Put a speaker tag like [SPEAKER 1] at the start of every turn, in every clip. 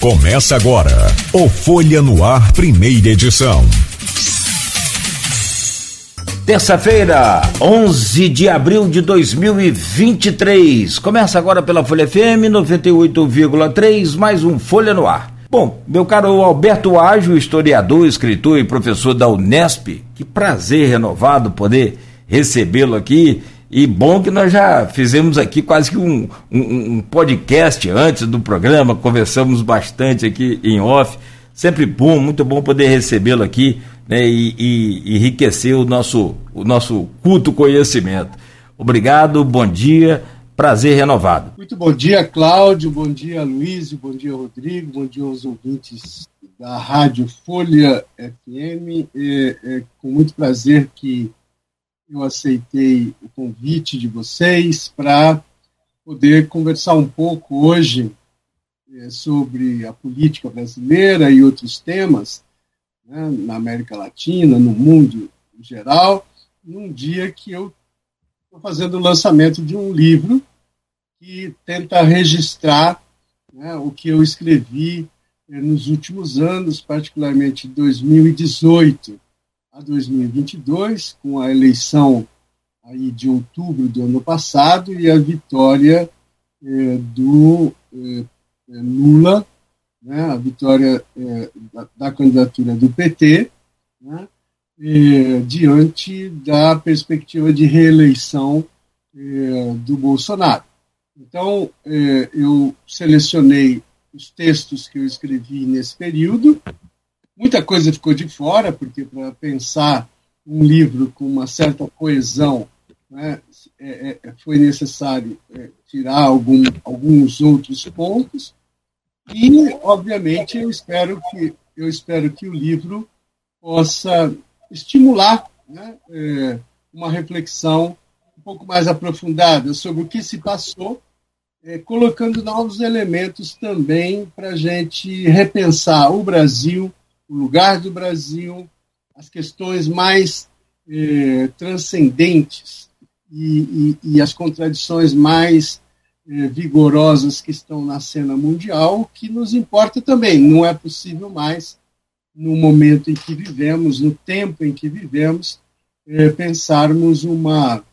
[SPEAKER 1] Começa agora o Folha no Ar, primeira edição.
[SPEAKER 2] Terça-feira, 11 de abril de 2023. Começa agora pela Folha FM 98,3, mais um Folha no Ar. Bom, meu caro Alberto Ágio, historiador, escritor e professor da Unesp, que prazer renovado poder recebê-lo aqui e bom que nós já fizemos aqui quase que um, um, um, podcast antes do programa, conversamos bastante aqui em off. Sempre bom, muito bom poder recebê-lo aqui né, e, e, enriquecer o nosso, o nosso culto conhecimento. Obrigado, bom dia, prazer renovado.
[SPEAKER 3] Muito bom dia, Cláudio, bom dia, Luiz, bom dia, Rodrigo, bom dia aos ouvintes da Rádio Folha FM. É, é com muito prazer que eu aceitei o convite de vocês para poder conversar um pouco hoje é, sobre a política brasileira e outros temas né, na América Latina, no mundo em geral, num dia que eu estou fazendo o lançamento de um livro que tenta registrar né, o que eu escrevi é, nos últimos anos, particularmente 2018 a 2022, com a eleição aí de outubro do ano passado e a vitória é, do é, é Lula, né, a vitória é, da, da, candidatura do PT, né, diante da perspectiva de reeleição do Bolsonaro. Então, eu selecionei os textos que eu escrevi nesse período, Muita coisa ficou de fora, porque para pensar um livro com uma certa coesão, né, é, é, foi necessário é, tirar algum, alguns outros pontos. E, obviamente, eu espero que, eu espero que o livro possa estimular né, é, uma reflexão um pouco mais aprofundada sobre o que se passou, é, colocando novos elementos também para a gente repensar o Brasil o lugar do Brasil, as questões mais eh, transcendentes e, e, e, as contradições mais eh, vigorosas que estão na cena mundial, que nos importa também. Não é possível mais, no momento em que vivemos, no tempo em que vivemos, eh, pensarmos uma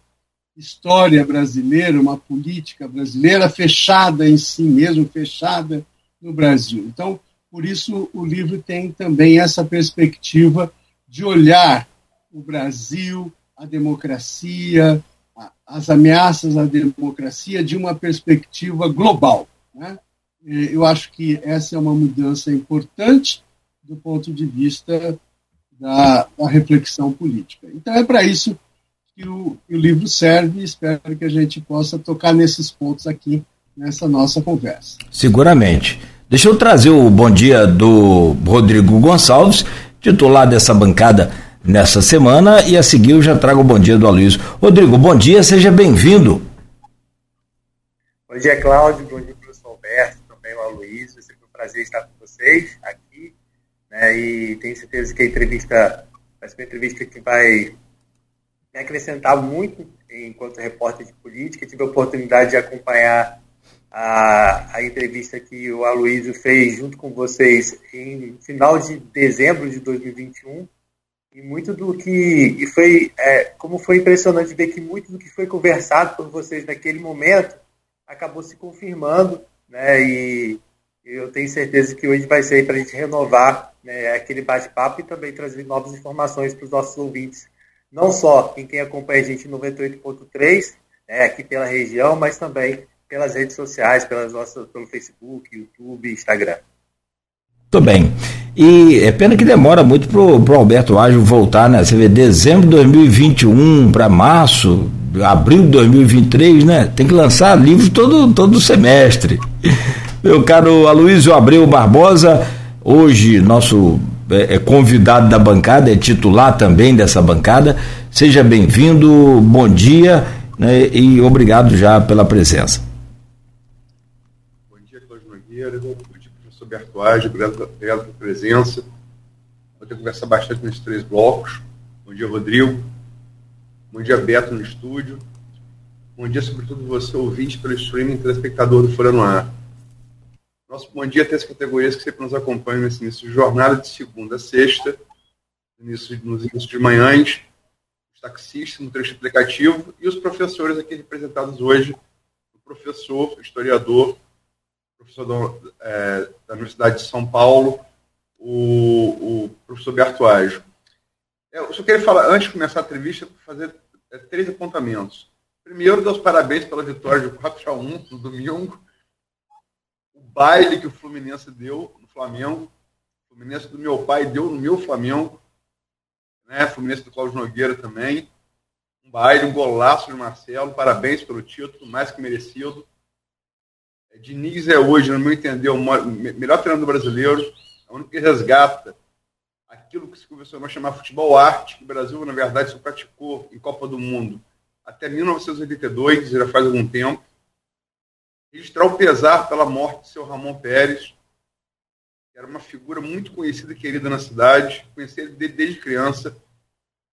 [SPEAKER 3] história brasileira, uma política brasileira fechada em si mesmo, fechada no Brasil. Então, por isso, o livro tem também essa perspectiva de olhar o Brasil, a democracia, as ameaças à democracia de uma perspectiva global. Né? Eu acho que essa é uma mudança importante do ponto de vista da, da reflexão política. Então, é para isso que o, que o livro serve e espero que a gente possa tocar nesses pontos aqui nessa nossa conversa.
[SPEAKER 2] Seguramente. Deixa eu trazer o bom dia do Rodrigo Gonçalves, titular dessa bancada nessa semana, e a seguir eu já trago o bom dia do Aloysio. Rodrigo, bom dia, seja bem-vindo.
[SPEAKER 4] Bom dia, Cláudio, bom dia, professor Alberto, também o Aloysio, é sempre um prazer estar com vocês aqui, né, e tenho certeza que a entrevista vai ser uma entrevista que vai me acrescentar muito enquanto repórter de política, tive a oportunidade de acompanhar a, a entrevista que o Aloysio fez junto com vocês em final de dezembro de 2021 e muito do que e foi é, como foi impressionante ver que muito do que foi conversado por vocês naquele momento acabou se confirmando né? E eu tenho certeza que hoje vai ser para a gente renovar né, aquele bate-papo e também trazer novas informações para os nossos ouvintes. Não só em quem acompanha a gente em 98.3 né, aqui pela região mas também pelas redes sociais, pelas nossas, pelo Facebook, YouTube, Instagram.
[SPEAKER 2] Muito bem. E é pena que demora muito pro, pro Alberto Ágil voltar, né? Você vê dezembro de 2021 para março, abril de 2023, né? Tem que lançar livro todo, todo semestre. Meu caro Aloysio Abreu Barbosa, hoje nosso é, é convidado da bancada, é titular também dessa bancada. Seja bem-vindo, bom dia né? e obrigado já pela presença.
[SPEAKER 5] Nogueira, bom dia, professor Bertuage, obrigado, obrigado pela presença. Vou ter que conversar bastante nesses três blocos. Bom dia, Rodrigo. Bom dia, Beto, no estúdio. Bom dia, sobretudo, você, ouvinte pelo streaming, telespectador do Folha no Ar. Nosso bom dia até as categorias que sempre nos acompanham nesse início de jornada, de segunda a sexta, início, nos inícios de manhãs, os taxistas no trecho aplicativo e os professores aqui representados hoje, o professor, historiador, professor da, é, da Universidade de São Paulo, o, o professor Bertuaggio. Eu só queria falar, antes de começar a entrevista, fazer é, três apontamentos. Primeiro, dar os parabéns pela vitória de 4 a 1 no domingo baile que o Fluminense deu no Flamengo. O Fluminense do meu pai deu no meu Flamengo. Né? O Fluminense do Cláudio Nogueira também. Um baile, um golaço de Marcelo. Parabéns pelo título, mais que merecido. Diniz é hoje, no meu entender, o melhor treinador brasileiro. É o único que resgata aquilo que se começou a chamar futebol arte, que o Brasil, na verdade, só praticou em Copa do Mundo até 1982, já faz algum tempo registrar o pesar pela morte de seu Ramon Pérez, que era uma figura muito conhecida e querida na cidade, conheci ele desde criança.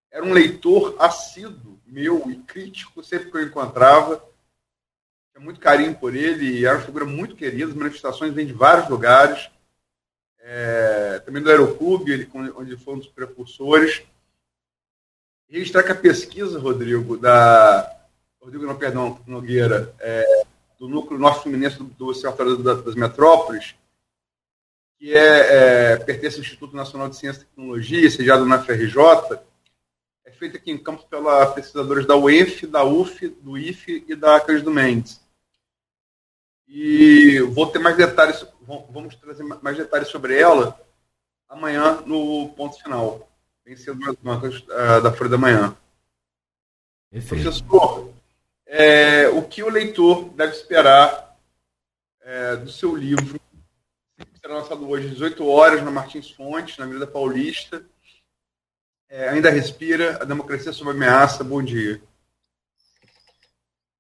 [SPEAKER 5] Era um leitor assíduo meu e crítico sempre que eu encontrava. Carinho por ele e era uma figura muito querida. As manifestações vêm de vários lugares. É, também do Aeroclube, ele, onde foi um dos precursores. Registrar que a pesquisa, Rodrigo, da. Rodrigo, não, perdão, Nogueira, é, do núcleo norte-fluminense do, do Observatório das Metrópoles, que é, é, pertence ao Instituto Nacional de Ciência e Tecnologia, sediado na FRJ, é feita aqui em Campos pela pesquisadores da UENF, da UF, do IFE e da Cândido Mendes. E vou ter mais detalhes, vamos trazer mais detalhes sobre ela amanhã no ponto final, bem cedo nas bancas uh, da Folha da Manhã. Perfeito. Professor, é, o que o leitor deve esperar é, do seu livro. Será lançado hoje às 18 horas na Martins Fontes, na Avenida Paulista. É, ainda respira, a democracia sob ameaça. Bom dia.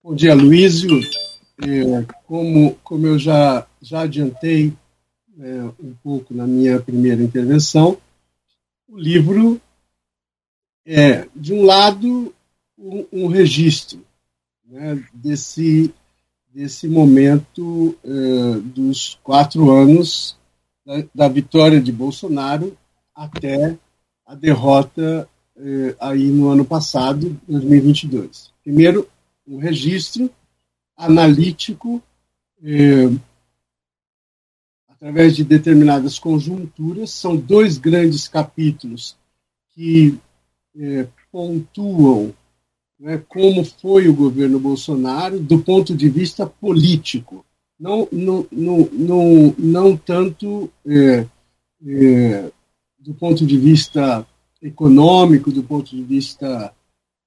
[SPEAKER 3] Bom dia, Luísio. É, como, como eu já, já adiantei é, um pouco na minha primeira intervenção, o livro é, de um lado, um, um registro né, desse, desse momento uh, dos quatro anos da, da, vitória de Bolsonaro até a derrota uh, aí no ano passado, 2022. Primeiro, um registro analítico uh, através de determinadas conjunturas. São dois grandes capítulos que pontuam né, como foi o governo Bolsonaro do ponto de vista político, não, não, não, não, não tanto é, é, do ponto de vista econômico, do ponto de vista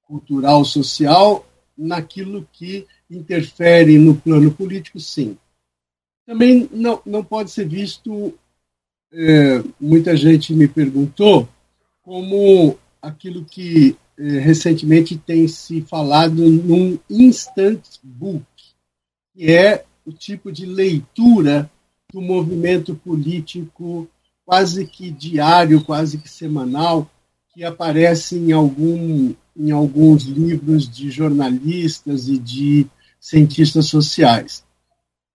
[SPEAKER 3] cultural, social, naquilo que interfere no plano político, sim. Também não, não pode ser visto, é, muita gente me perguntou, como aquilo que eh, recentemente tem se falado num instant book, que é o tipo de leitura do movimento político quase que diário, quase que semanal, que aparece em, algum, em alguns livros de jornalistas e de cientistas sociais.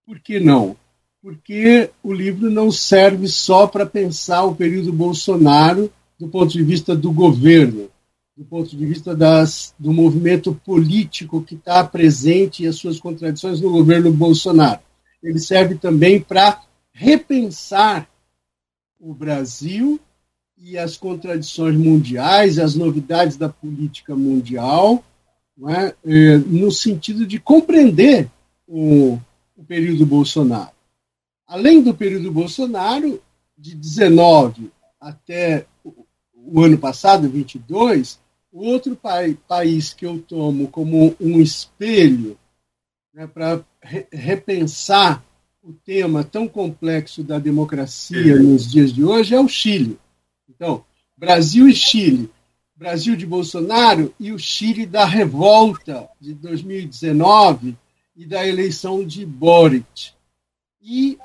[SPEAKER 3] Por que não? Porque o livro não serve só para pensar o período Bolsonaro do ponto de vista do governo, do ponto de vista das, do movimento político que está presente e as suas contradições no governo Bolsonaro. Ele serve também para repensar o Brasil e as contradições mundiais, as novidades da política mundial, é? É, no sentido de compreender o, o período Bolsonaro. Além do período Bolsonaro, de 19 até o ano passado, 22, Outro pai, país que eu tomo como um espelho né, para re repensar o tema tão complexo da democracia nos dias de hoje é o Chile. Então, Brasil e Chile. Brasil de Bolsonaro e o Chile da revolta de 2019 e da eleição de Boric. E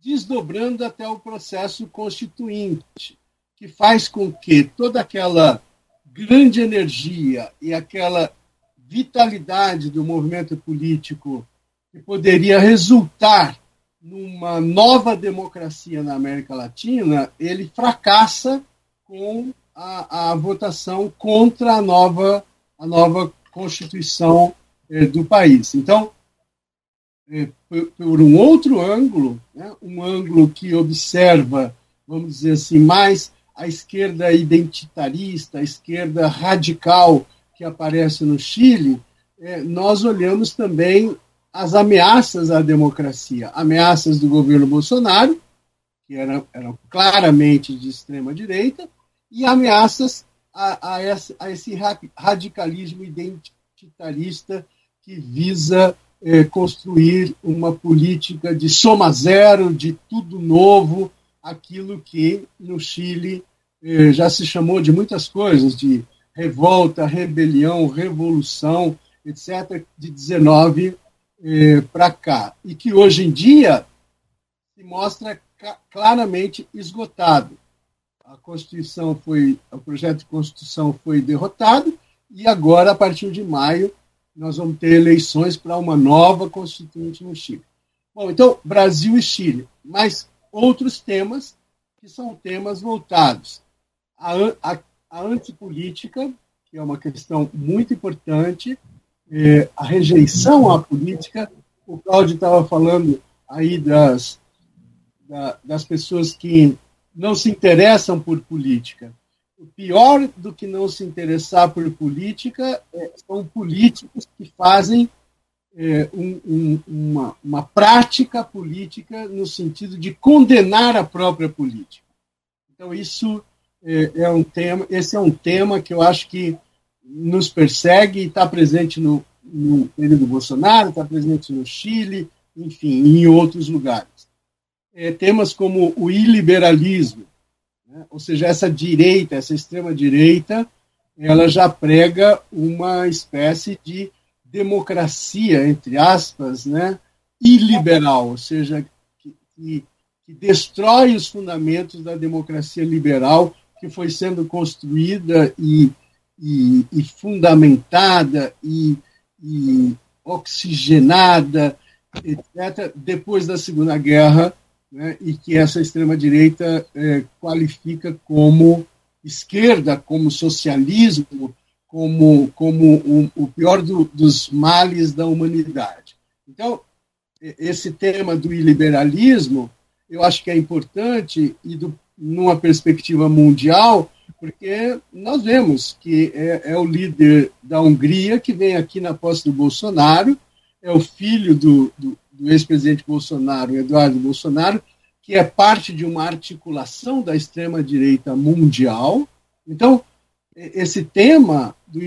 [SPEAKER 3] desdobrando até o processo constituinte, que faz com que toda aquela grande energia e aquela vitalidade do movimento político que poderia resultar numa nova democracia na América Latina, ele fracassa com a, a votação contra a nova, a nova Constituição eh, do país. Então, eh, por, por, um outro ângulo, né, um ângulo que observa, vamos dizer assim, mais a esquerda identitarista, a esquerda radical que aparece no Chile, eh, nós olhamos também as ameaças à democracia, ameaças do governo Bolsonaro, que eram, eram claramente de extrema direita, e ameaças a, a, esse, a esse radicalismo identitarista que visa eh, construir uma política de soma zero, de tudo novo, aquilo que no Chile eh, já se chamou de muitas coisas, de revolta, rebelião, revolução, etc., de 19 eh, para cá, e que hoje em dia se mostra claramente esgotado a Constituição foi, o projeto de Constituição foi derrotado e agora, a partir de maio, nós vamos ter eleições para uma nova Constituinte no Chile. Bom, então, Brasil e Chile, mas outros temas que são temas voltados à, à, à antipolítica, que é uma questão muito importante, é, a rejeição à política. O Cláudio estava falando aí das, da, das pessoas que não se interessam por política. O pior do que não se interessar por política é, são políticos que fazem é, um, um, uma, uma prática política no sentido de condenar a própria política. Então, isso é, é um tema, esse é um tema que eu acho que nos persegue e está presente no, no período Bolsonaro, está presente no Chile, enfim, em outros lugares é, temas como o iliberalismo, né? ou seja, essa direita, essa extrema-direita, ela já prega uma espécie de democracia, entre aspas, né? iliberal, ou seja, que, que, que destrói os fundamentos da democracia liberal que foi sendo construída e, e, e fundamentada e, e oxigenada, etc., depois da Segunda Guerra né, e que essa extrema-direita é, qualifica como esquerda, como socialismo, como, como o, pior do, dos males da humanidade. Então, esse tema do iliberalismo, eu acho que é importante e do, numa perspectiva mundial, porque nós vemos que é, é, o líder da Hungria que vem aqui na posse do Bolsonaro, é o filho do, do, do ex-presidente Bolsonaro, Eduardo Bolsonaro, que é parte de uma articulação da extrema-direita mundial. Então, esse tema do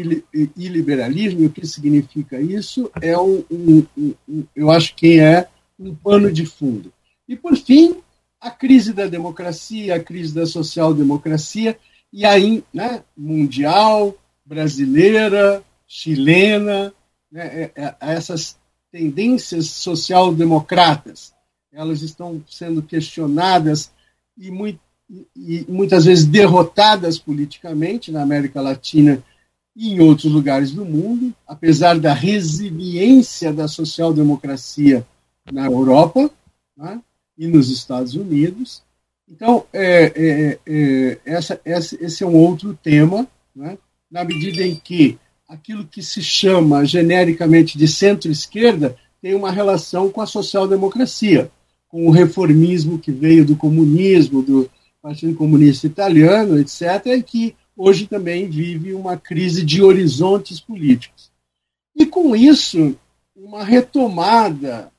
[SPEAKER 3] iliberalismo, e o que significa isso, é um, um, um, eu acho que é um pano de fundo. E, por fim, a crise da democracia, a crise da social-democracia, e aí, né, mundial, brasileira, chilena, né, é, é, essas tendências social-democratas, elas estão sendo questionadas e, muito, e muitas vezes derrotadas politicamente na América Latina e em outros lugares do mundo, apesar da resiliência da social-democracia na Europa né, e nos Estados Unidos. Então, é, é, é, essa, esse é um outro tema, né, na medida em que aquilo que se chama genericamente de centro-esquerda tem uma relação com a social-democracia, com o reformismo que veio do comunismo, do Partido Comunista Italiano, etc., e que hoje também vive uma crise de horizontes políticos. E com isso, uma retomada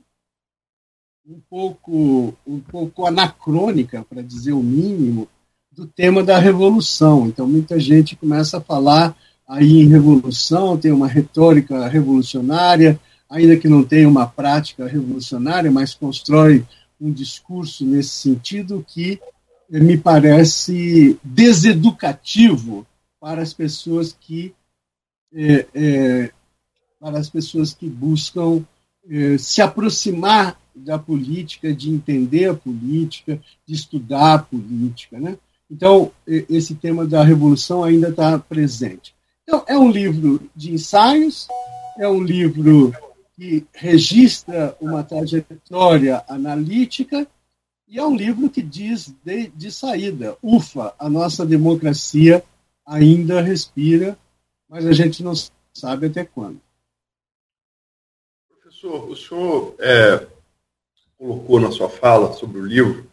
[SPEAKER 3] um pouco, um pouco anacrônica, para dizer o mínimo, do tema da revolução. Então, muita gente começa a falar aí em revolução, tem uma retórica revolucionária, ainda que não tenha uma prática revolucionária, mas constrói um discurso nesse sentido que me parece deseducativo para as pessoas que é, é, para as pessoas que buscam é, se aproximar da política, de entender a política, de estudar a política, né? Então esse tema da revolução ainda está presente. Então é um livro de ensaios, é um livro que registra uma trajetória analítica e é um livro que diz de, de saída, ufa, a nossa democracia ainda respira, mas a gente não sabe até quando.
[SPEAKER 5] Professor, o senhor é, colocou na sua fala sobre o livro,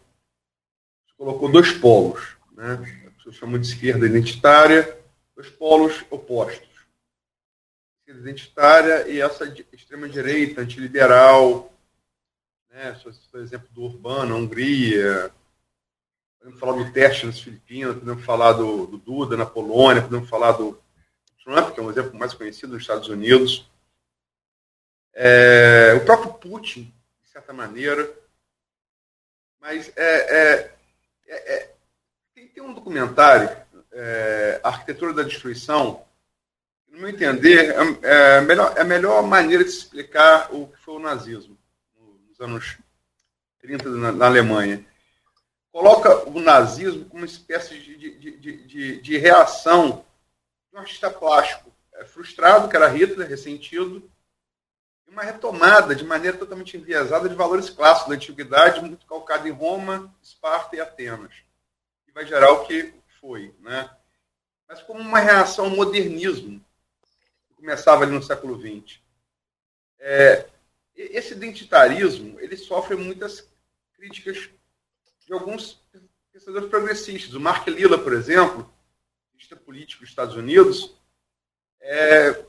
[SPEAKER 5] colocou dois polos, né? O senhor chamou de esquerda identitária, dois polos opostos. Identitária e essa extrema-direita, antiliberal, né? por exemplo, do Urbano, Hungria, podemos falar do teste nas Filipinas, podemos falar do, do Duda na Polônia, podemos falar do Trump, que é um exemplo mais conhecido nos Estados Unidos. É, o próprio Putin, de certa maneira. Mas é, é, é, é tem, tem, um documentário, é, Arquitetura da Destruição, no meu entender, é, é, melhor, é a melhor maneira de explicar o que foi o nazismo nos anos 30 na, na Alemanha. Coloca o nazismo como uma espécie de, de, de, de, de reação de um artista plástico frustrado, que era Hitler, ressentido, uma retomada de maneira totalmente enviesada de valores clássicos da antiguidade, muito calcado em Roma, Esparta e Atenas. E vai gerar o que foi, né? Mas como uma reação ao modernismo, que começava ali no século XX. É, esse identitarismo, ele sofre muitas críticas de alguns pensadores progressistas. O Mark Lilla, por exemplo, político dos Estados Unidos, é,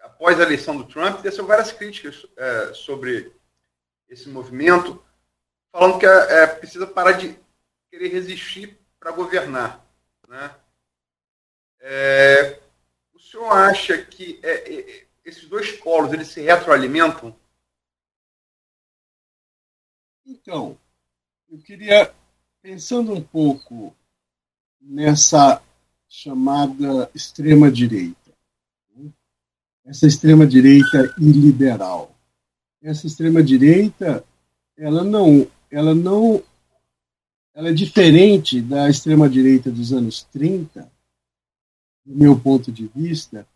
[SPEAKER 5] após a eleição do Trump, teceu várias críticas é, sobre esse movimento, falando que é, é precisa parar de querer resistir para governar. Né? É, o senhor acha que é, é, esses dois polos eles se retroalimentam?
[SPEAKER 3] Então, eu queria, pensando um pouco nessa chamada extrema-direita, essa extrema direita iliberal. Essa extrema direita, ela não, ela não, ela é diferente da extrema direita dos anos 30, do meu ponto de vista,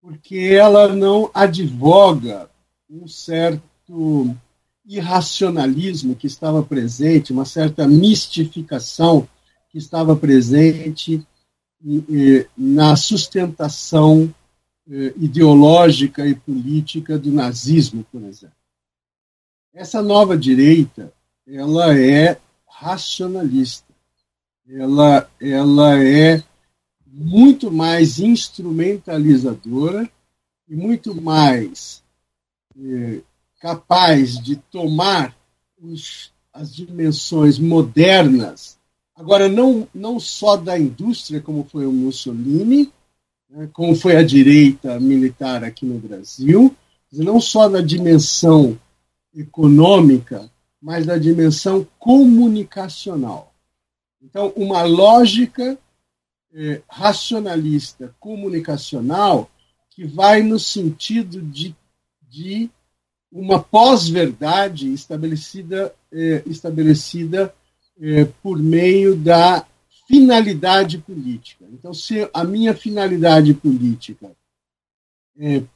[SPEAKER 3] porque ela não advoga um certo irracionalismo que estava presente, uma certa mistificação que estava presente na sustentação eh, ideológica e política do nazismo, por exemplo. Essa nova direita, ela é racionalista. Ela, ela é muito mais instrumentalizadora e muito mais eh, capaz de tomar os, as dimensões modernas, agora não, não só da indústria, como foi o Mussolini, né, como foi a direita militar aqui no Brasil, não só na dimensão econômica, mas na dimensão comunicacional. Então, uma lógica eh, racionalista comunicacional que vai no sentido de, de uma pós-verdade estabelecida, eh, estabelecida eh, por meio da finalidade política. Então, se a minha finalidade política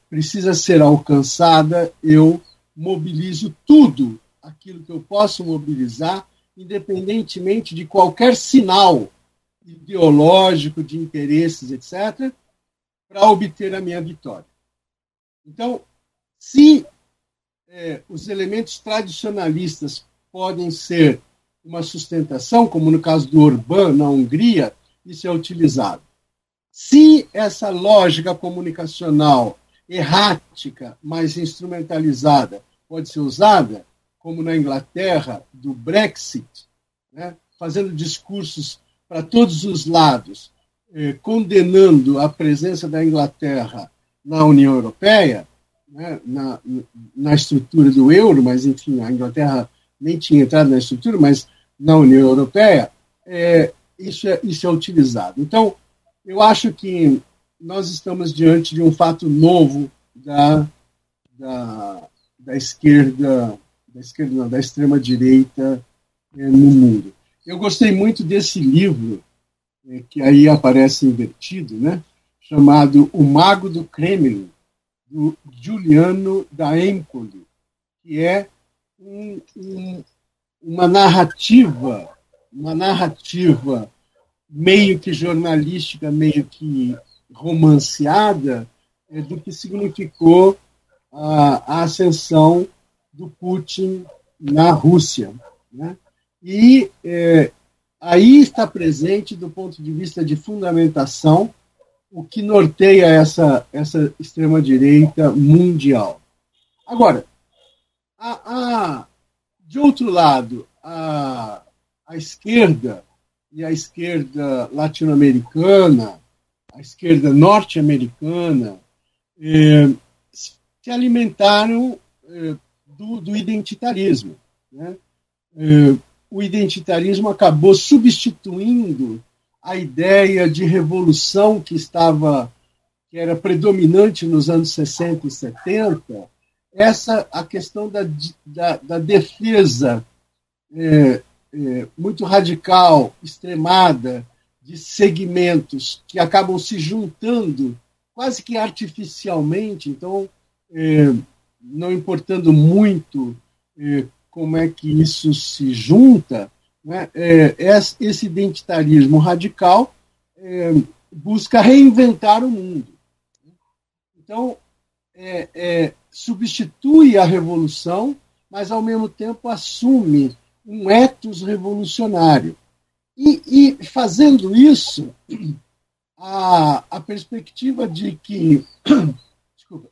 [SPEAKER 3] precisa ser alcançada, eu mobilizo tudo aquilo que eu posso mobilizar, independentemente de qualquer sinal ideológico, de interesses, etc., para obter a minha vitória. Então, se é, os elementos tradicionalistas podem ser uma sustentação, como no caso do Orbán, na Hungria, isso é utilizado. Se essa lógica comunicacional errática, mas instrumentalizada, pode ser usada, como na Inglaterra, do Brexit, né, fazendo discursos para todos os lados, eh, condenando a presença da Inglaterra na União Europeia, né, na, na estrutura do euro, mas, enfim, a Inglaterra nem tinha entrado na estrutura, mas na União Europeia, é, isso, é, isso é utilizado. Então, eu acho que nós estamos diante de um fato novo da, da, da esquerda, da esquerda não, da extrema direita é, no mundo. Eu gostei muito desse livro é, que aí aparece invertido, né? Chamado O Mago do Kremlin, do Giuliano da Empoli, que é um, um, uma narrativa, uma narrativa meio que jornalística, meio que romanceada, é, do que significou a, a ascensão do Putin na Rússia. Né? E é, aí está presente, do ponto de vista de fundamentação, o que norteia essa, essa extrema-direita mundial. Agora, a, a, de outro lado, a, a esquerda e a esquerda latino-americana, a esquerda norte-americana, eh, se alimentaram eh, do, do, identitarismo. Né? Eh, o identitarismo acabou substituindo a ideia de revolução que estava que era predominante nos anos 60 e 70, essa a questão da, da, da defesa é, é, muito radical, extremada, de segmentos que acabam se juntando quase que artificialmente, então, é, não importando muito é, como é que isso se junta, né, é, esse identitarismo radical é, busca reinventar o mundo. Então, é, é, substitui a revolução, mas ao mesmo tempo assume um ethos revolucionário. E, e fazendo isso, a, a perspectiva de que, desculpa,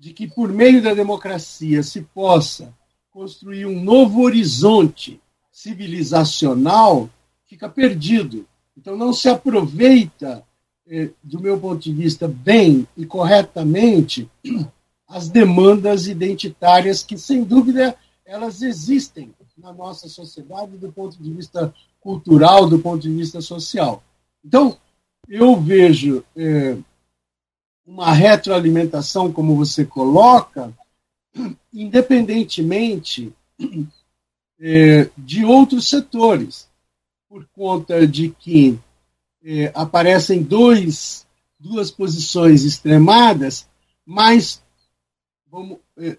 [SPEAKER 3] de que por meio da democracia se possa construir um novo horizonte civilizacional fica perdido. Então, não se aproveita, eh, do meu ponto de vista, bem e corretamente as demandas identitárias que, sem dúvida, elas existem na nossa sociedade do ponto de vista cultural, do ponto de vista social. Então, eu vejo eh, uma retroalimentação, como você coloca, independentemente é, de outros setores, por conta de que é, aparecem dois, duas posições extremadas, mas, vamos, é,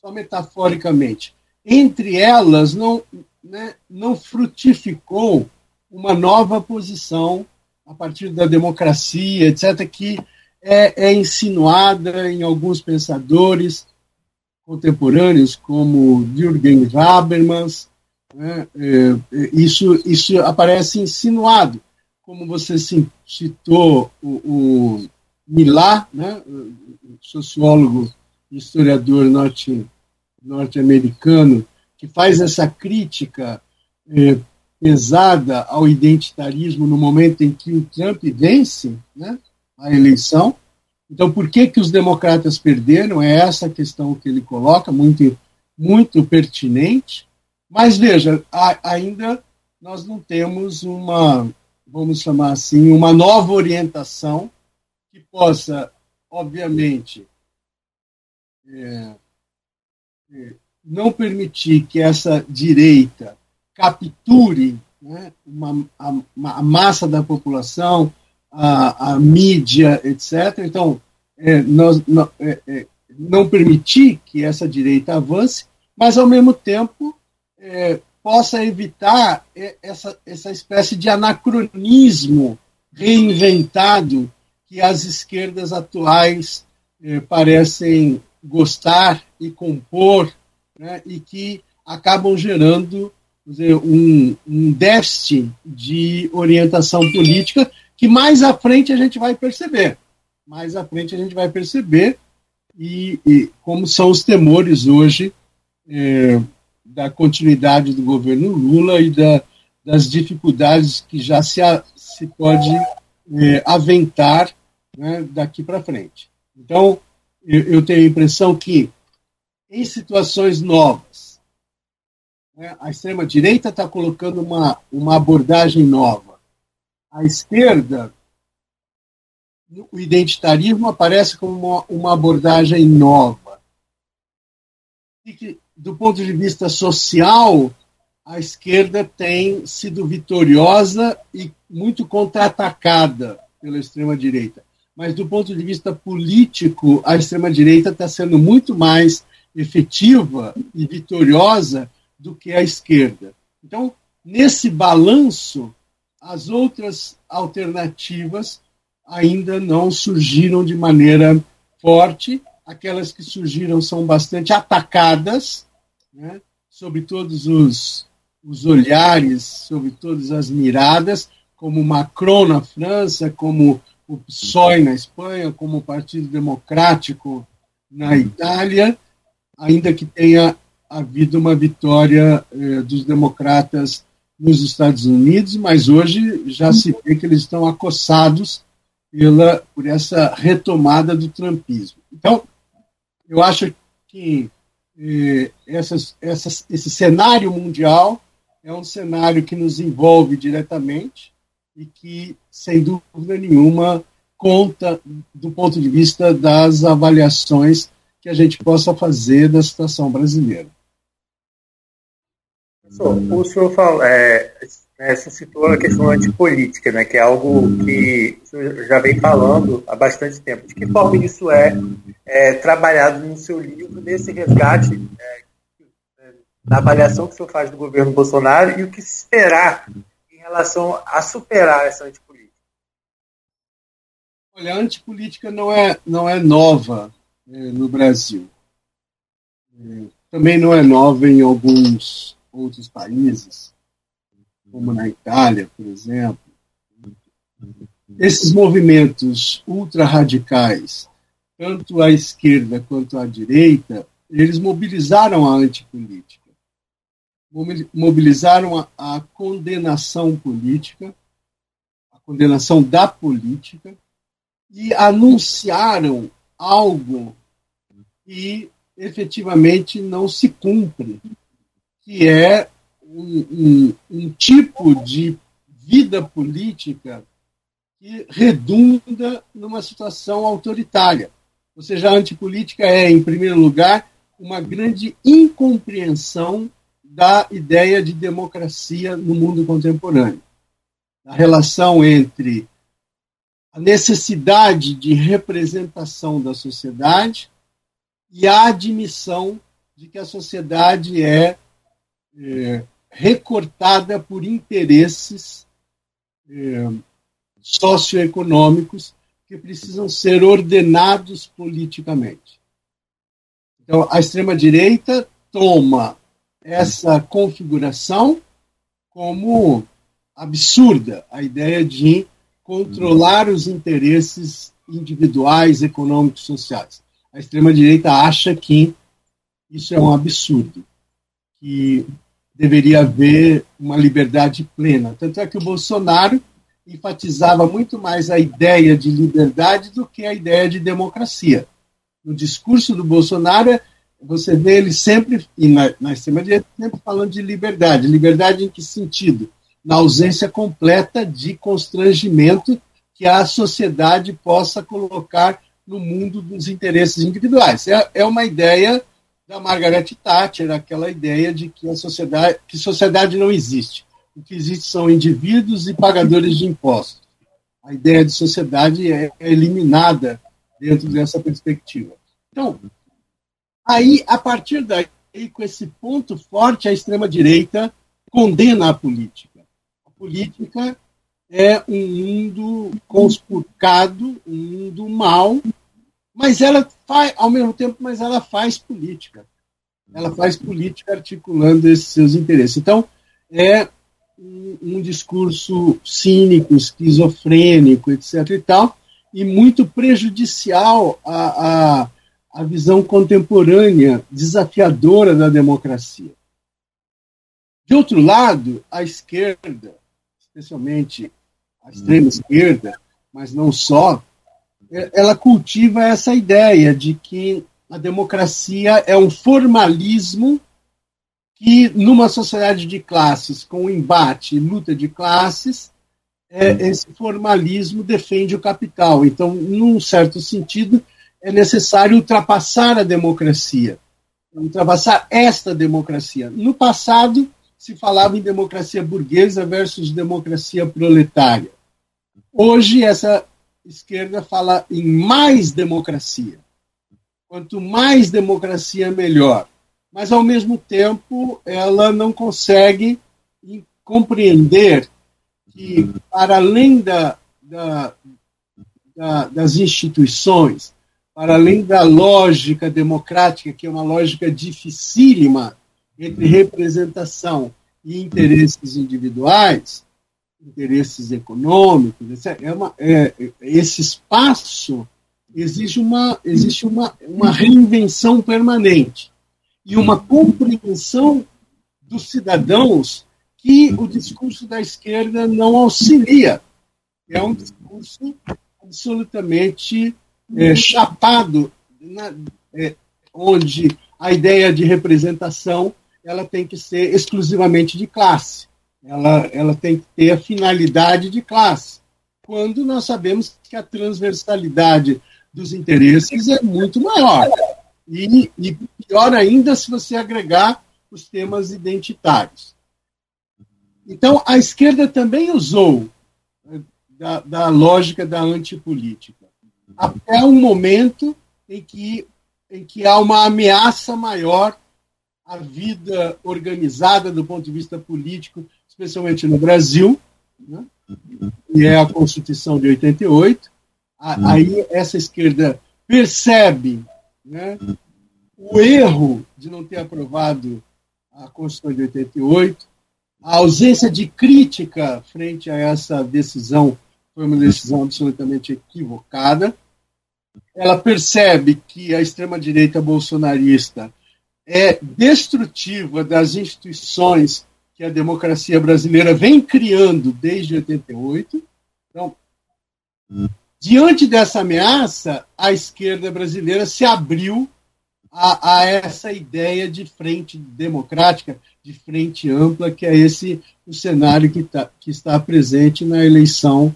[SPEAKER 3] só metaforicamente, entre elas não, né, não frutificou uma nova posição a partir da democracia, etc., que é, é insinuada em alguns pensadores contemporâneos como Jürgen Habermas, né, é, é, isso, isso aparece insinuado, como você citou o, o Milá, né, sociólogo historiador norte, norte-americano, que faz essa crítica é, pesada ao identitarismo no momento em que o Trump vence né, a eleição, então, por que, que os democratas perderam? É essa a questão que ele coloca, muito, muito pertinente. Mas veja, ainda nós não temos uma, vamos chamar assim, uma nova orientação que possa, obviamente, é, é, não permitir que essa direita capture né, uma, a, a massa da população, a, a mídia, etc. Então, é, nós, não, é, é, não permitir que essa direita avance, mas, ao mesmo tempo, é, possa evitar é, essa, essa espécie de anacronismo reinventado que as esquerdas atuais parecem gostar e compor, né, e que acabam gerando dizer, um, um déficit de orientação política que mais à frente a gente vai perceber. Mais à frente a gente vai perceber e, e como são os temores hoje é, da continuidade do governo Lula e da, das dificuldades que já se, se pode é, aventar né, daqui para frente. Então, eu, eu, tenho a impressão que, em situações novas, né, a extrema-direita está colocando uma, uma abordagem nova à esquerda, o identitarismo aparece como uma, uma abordagem nova. E que, do ponto de vista social, a esquerda tem sido vitoriosa e muito contra-atacada pela extrema-direita. mas do ponto de vista político, a extrema-direita está sendo muito mais efetiva e vitoriosa do que a esquerda. Então, nesse balanço, as outras alternativas ainda não surgiram de maneira forte. Aquelas que surgiram são bastante atacadas, né, sob todos os, os olhares, sob todas as miradas, como Macron na França, como o PSOE na Espanha, como o Partido Democrático na Itália, ainda que tenha havido uma vitória eh, dos democratas nos Estados Unidos, mas hoje já se vê que eles estão acossados pela, por essa retomada do trumpismo. Então, eu acho que eh, essas, essas, esse cenário mundial é um cenário que nos envolve diretamente e que, sem dúvida nenhuma, conta do ponto de vista das avaliações que a gente possa fazer da situação brasileira.
[SPEAKER 4] O senhor falou, é, é, citou a questão antipolítica, né, que é algo que o senhor já vem falando há bastante tempo. De que forma isso é, é trabalhado no seu livro, nesse resgate, é, da avaliação que o senhor faz do governo Bolsonaro e o que se esperar em relação a superar essa antipolítica?
[SPEAKER 3] Olha, a antipolítica não é, não é nova é, no Brasil. É, também não é nova em alguns outros países, como na Itália, por exemplo. Esses movimentos ultra-radicais, tanto à esquerda quanto à direita, eles mobilizaram a antipolítica, mobilizaram a, a condenação política, a condenação da política, e anunciaram algo que efetivamente não se cumpre, que é um, um, um tipo de vida política que redunda numa situação autoritária. Ou seja, a antipolítica é, em primeiro lugar, uma grande incompreensão da ideia de democracia no mundo contemporâneo. A relação entre a necessidade de representação da sociedade e a admissão de que a sociedade é é, recortada por interesses é, socioeconômicos que precisam ser ordenados politicamente. Então, a extrema-direita toma essa configuração como absurda, a ideia de controlar os interesses individuais, econômicos, sociais. A extrema-direita acha que isso é um absurdo, que deveria haver uma liberdade plena. Tanto é que o Bolsonaro enfatizava muito mais a ideia de liberdade do que a ideia de democracia. No discurso do Bolsonaro, você vê ele sempre, e na, na extrema-direita, sempre falando de liberdade. Liberdade em que sentido? Na ausência completa de constrangimento que a sociedade possa colocar no mundo dos interesses individuais. É, é uma ideia da Margaret Thatcher, aquela ideia de que a sociedade, que sociedade não existe. O que existe são indivíduos e pagadores de impostos. A ideia de sociedade é eliminada dentro dessa perspectiva. Então, aí, a partir daí, com esse ponto forte, a extrema-direita condena a política. A política é um mundo conspurcado, um mundo mau, mas ela faz, ao mesmo tempo, mas ela faz política. Ela faz política articulando esses seus interesses. Então, é um, um discurso cínico, esquizofrênico, etc. e tal, e muito prejudicial à, à, à visão contemporânea, desafiadora da democracia. De outro lado, a esquerda, especialmente a extrema esquerda, mas não só, ela cultiva essa ideia de que a democracia é um formalismo que, numa sociedade de classes, com embate e luta de classes, é, esse formalismo defende o capital. Então, num certo sentido, é necessário ultrapassar a democracia, ultrapassar esta democracia. No passado, se falava em democracia burguesa versus democracia proletária. Hoje, essa esquerda fala em mais democracia. Quanto mais democracia, melhor. Mas, ao mesmo tempo, ela não consegue compreender que, para além da, da, da, das instituições, para além da lógica democrática, que é uma lógica dificílima entre representação e interesses individuais, interesses econômicos, é uma, é, esse espaço exige uma, existe uma, uma reinvenção permanente e uma compreensão dos cidadãos que o discurso da esquerda não auxilia. É um discurso absolutamente é, chapado, na, é, onde a ideia de representação ela tem que ser exclusivamente de classe. Ela, ela tem que ter a finalidade de classe. Quando nós sabemos que a transversalidade dos interesses é muito maior. E, e pior ainda se você agregar os temas identitários. Então, a esquerda também usou né, da, da lógica da antipolítica, até um momento em que, em que há uma ameaça maior à vida organizada do ponto de vista político, especialmente no Brasil, né? e é a Constituição de 88. Aí essa esquerda percebe né, o erro de não ter aprovado a Constituição de 88, a ausência de crítica frente a essa decisão foi uma decisão absolutamente equivocada. Ela percebe que a extrema-direita bolsonarista é destrutiva das instituições que a democracia brasileira vem criando desde 88. Então, diante dessa ameaça, a esquerda brasileira se abriu a, a, essa ideia de frente democrática, de frente ampla, que é esse o cenário que, tá, que está presente na eleição,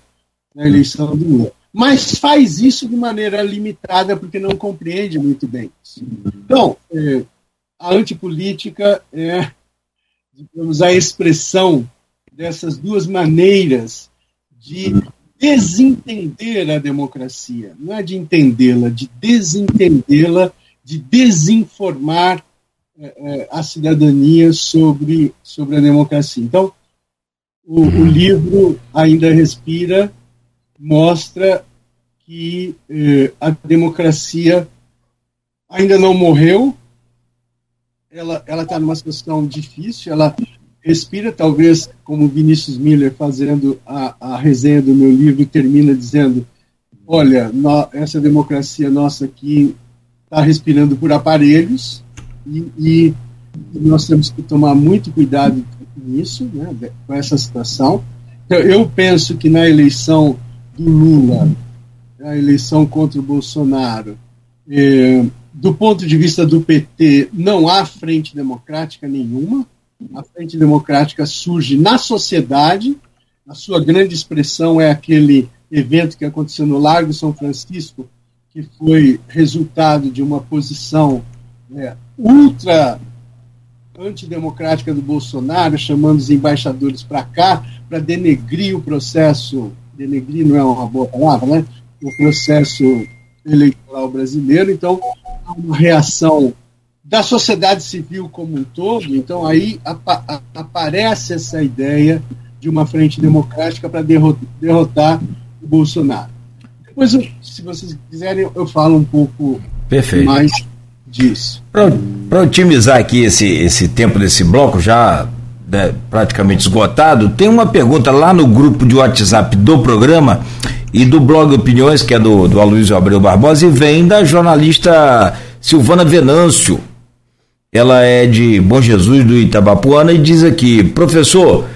[SPEAKER 3] na eleição do Lula. Mas faz isso de maneira limitada, porque não compreende muito bem. Então, é, a antipolítica é, digamos, a expressão dessas duas maneiras de desentender a democracia. Não é de entendê-la, de desentendê-la, de desinformar é, a cidadania sobre, sobre a democracia. Então, o, o livro Ainda Respira mostra que eh, a democracia ainda não morreu, ela está numa situação difícil, ela respira, talvez, como Vinícius Miller fazendo a, a resenha do meu livro, termina dizendo, olha, no, essa democracia nossa aqui está respirando por aparelhos e, e, nós temos que tomar muito cuidado com isso, né, com essa situação. Então, eu penso que na eleição do Lula, a eleição contra o Bolsonaro, eh, do ponto de vista do PT, não há frente democrática nenhuma. A frente democrática surge na sociedade. A sua grande expressão é aquele evento que aconteceu no Largo São Francisco, que foi resultado de uma posição é, ultra antidemocrática do Bolsonaro, chamando os embaixadores para cá para denegrir o processo, denegrir não é uma boa palavra, né? O processo eleitoral brasileiro. Então, uma reação da sociedade civil como um todo, então aí apa aparece essa ideia de uma frente democrática para derrotar o Bolsonaro. Depois, se vocês quiserem, eu falo um pouco Perfeito. mais disso.
[SPEAKER 2] Para otimizar aqui esse, esse tempo desse bloco, já né, praticamente esgotado, tem uma pergunta lá no grupo de WhatsApp do programa e do blog Opiniões, que é do, do Aloysio Abreu Barbosa, e vem da jornalista Silvana Venâncio. Ela é de Bom Jesus do Itabapuana e diz aqui, professor,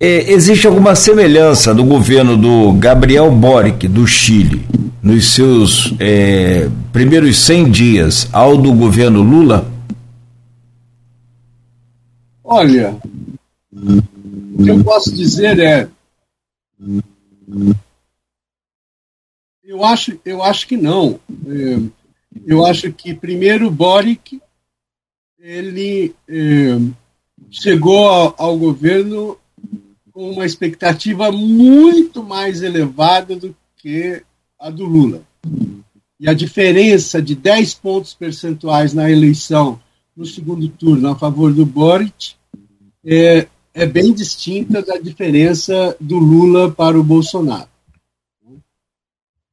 [SPEAKER 2] é, existe alguma semelhança do governo do Gabriel Boric, do Chile, nos seus é, primeiros 100 dias ao do governo Lula?
[SPEAKER 3] Olha, o que eu posso dizer é eu acho, eu acho que não. É, eu acho que primeiro Boric ele é, chegou ao, ao, governo com uma expectativa muito mais elevada do que a do Lula. E a diferença de 10 pontos percentuais na eleição no segundo turno a favor do Boric é, é bem distinta da diferença do Lula para o Bolsonaro.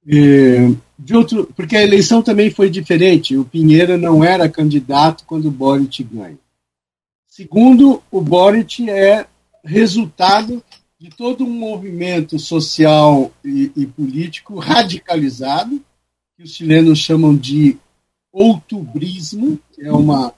[SPEAKER 3] De outro, porque a eleição também foi diferente. O Pinheira não era candidato quando o Boric ganha. Segundo, o Boric é resultado de todo um movimento social e, e político radicalizado, que os chilenos chamam de outubrismo, que é uma,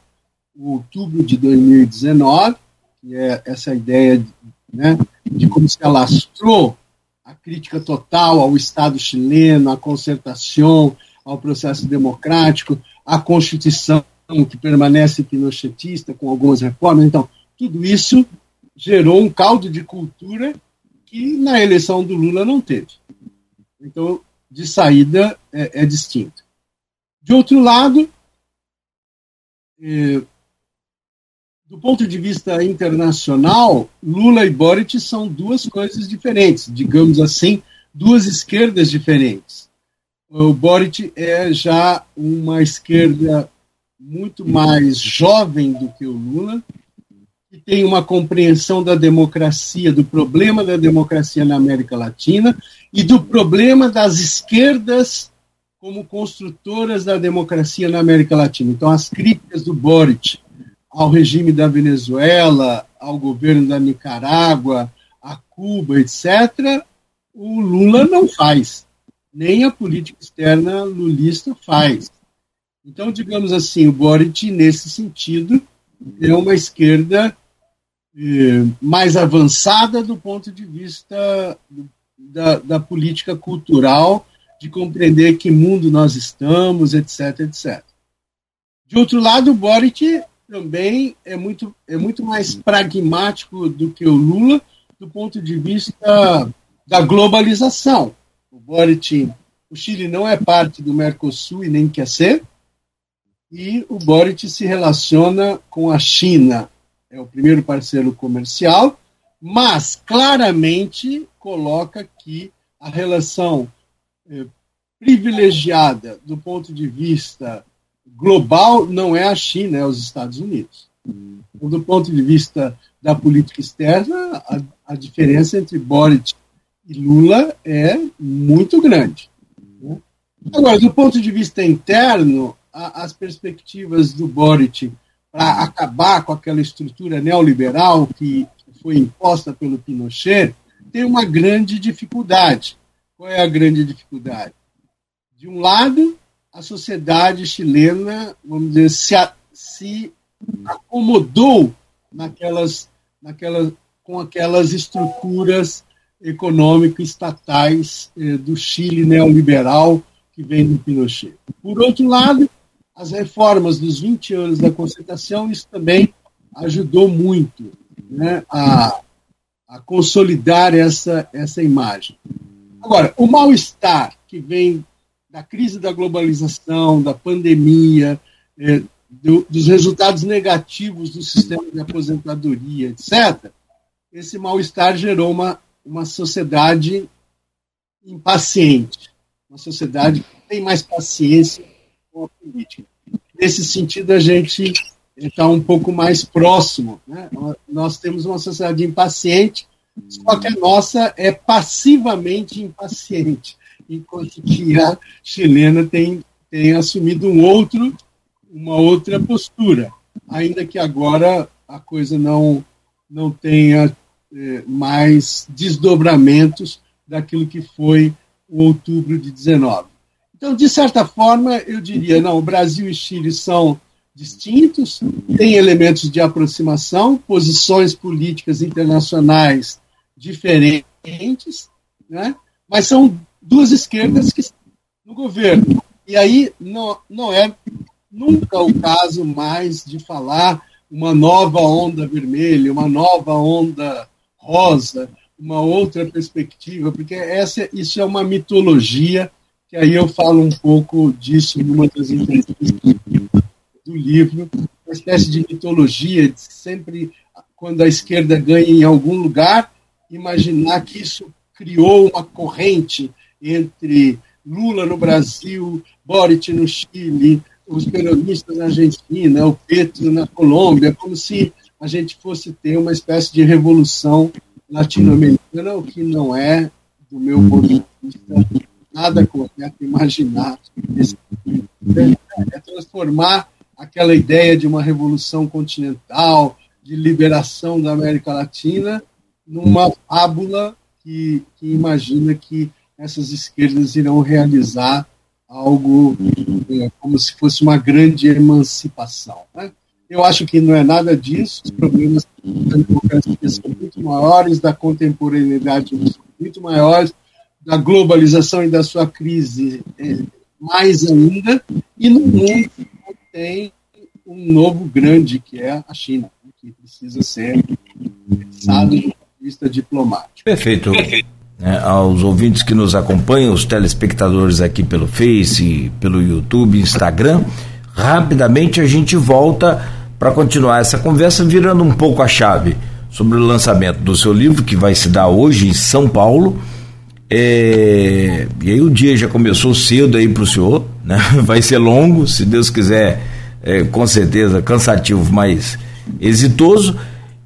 [SPEAKER 3] outubro de 2019, que é essa ideia né, de como se alastrou a crítica total ao Estado chileno, à concertação, ao processo democrático, à Constituição que permanece pinochetista com algumas reformas. Então, tudo isso gerou um caldo de cultura que na eleição do Lula não teve. Então, de saída é, é distinto. De outro lado, é, do ponto de vista internacional, Lula e Boric são duas coisas diferentes, digamos assim, duas esquerdas diferentes. O Boric é já uma esquerda muito mais jovem do que o Lula, que tem uma compreensão da democracia, do problema da democracia na América Latina e do problema das esquerdas como construtoras da democracia na América Latina. Então, as críticas do Boric ao regime da Venezuela, ao governo da Nicarágua, a Cuba, etc., o Lula não faz. Nem a política externa lulista faz. Então, digamos assim, o Boric, nesse sentido, é uma esquerda eh, mais avançada do ponto de vista da, da política cultural, de compreender que mundo nós estamos, etc, etc. De outro lado, o Boric também é muito, é muito mais pragmático do que o Lula do ponto de vista da globalização. O Boric, o Chile não é parte do Mercosul e nem quer ser, e o Boric se relaciona com a China, é o primeiro parceiro comercial, mas claramente coloca que a relação eh, privilegiada do ponto de vista global não é a China, é os Estados Unidos. Então, do ponto de vista da política externa, a, a diferença entre Boric e Lula é muito grande. Né? Agora, do ponto de vista interno, a, as perspectivas do Boric para acabar com aquela estrutura neoliberal que foi imposta pelo Pinochet tem uma grande dificuldade. Qual é a grande dificuldade? De um lado, a sociedade chilena, vamos dizer, se, a, se acomodou naquelas, naquelas, com aquelas estruturas econômicas estatais eh, do Chile neoliberal que vem do Pinochet. Por outro lado, as reformas dos 20 anos da concertação, isso também ajudou muito né, a, a consolidar essa, essa imagem. Agora, o mal-estar que vem da crise da globalização, da pandemia, é, do, dos resultados negativos do sistema de aposentadoria, etc., esse mal-estar gerou uma, uma sociedade impaciente, uma sociedade que tem mais paciência com a política. Nesse sentido, a gente está um pouco mais próximo. Né? Nós temos uma sociedade impaciente, só que a nossa é passivamente impaciente enquanto que a chilena tem, tem assumido um outro, uma outra postura, ainda que agora a coisa não, não tenha é, mais desdobramentos daquilo que foi o outubro de 19. Então, de certa forma, eu diria, não, Brasil e Chile são distintos, têm elementos de aproximação, posições políticas internacionais diferentes, né? mas são duas esquerdas que estão no governo. E aí não, não é nunca o caso mais de falar uma nova onda vermelha, uma nova onda rosa, uma outra perspectiva, porque essa, isso é uma mitologia, que aí eu falo um pouco disso numa das entrevistas do livro, uma espécie de mitologia, de sempre, quando a esquerda ganha em algum lugar, imaginar que isso criou uma corrente entre Lula no Brasil, Boric no Chile, os peronistas na Argentina, o Petro na Colômbia, como se a gente fosse ter uma espécie de revolução latino-americana, o que não é, do meu ponto de vista, nada correto imaginar. Esse, é transformar aquela ideia de uma revolução continental, de liberação da América Latina, numa fábula que, que imagina que essas esquerdas irão realizar algo é, como se fosse uma grande emancipação. Né? Eu acho que não é nada disso, os problemas da democracia são muito maiores, da contemporaneidade são muito maiores, da globalização e da sua crise é, mais ainda, e no mundo tem um novo grande, que é a China, que precisa ser pensado do ponto de vista diplomático.
[SPEAKER 2] Perfeito. É, aos ouvintes que nos acompanham, os telespectadores aqui pelo Face, pelo YouTube, Instagram, rapidamente a gente volta para continuar essa conversa, virando um pouco a chave sobre o lançamento do seu livro, que vai se dar hoje em São Paulo. É, e aí o dia já começou cedo aí para o senhor, né? vai ser longo, se Deus quiser, é, com certeza cansativo, mas exitoso.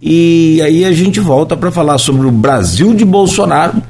[SPEAKER 2] E aí a gente volta para falar sobre o Brasil de Bolsonaro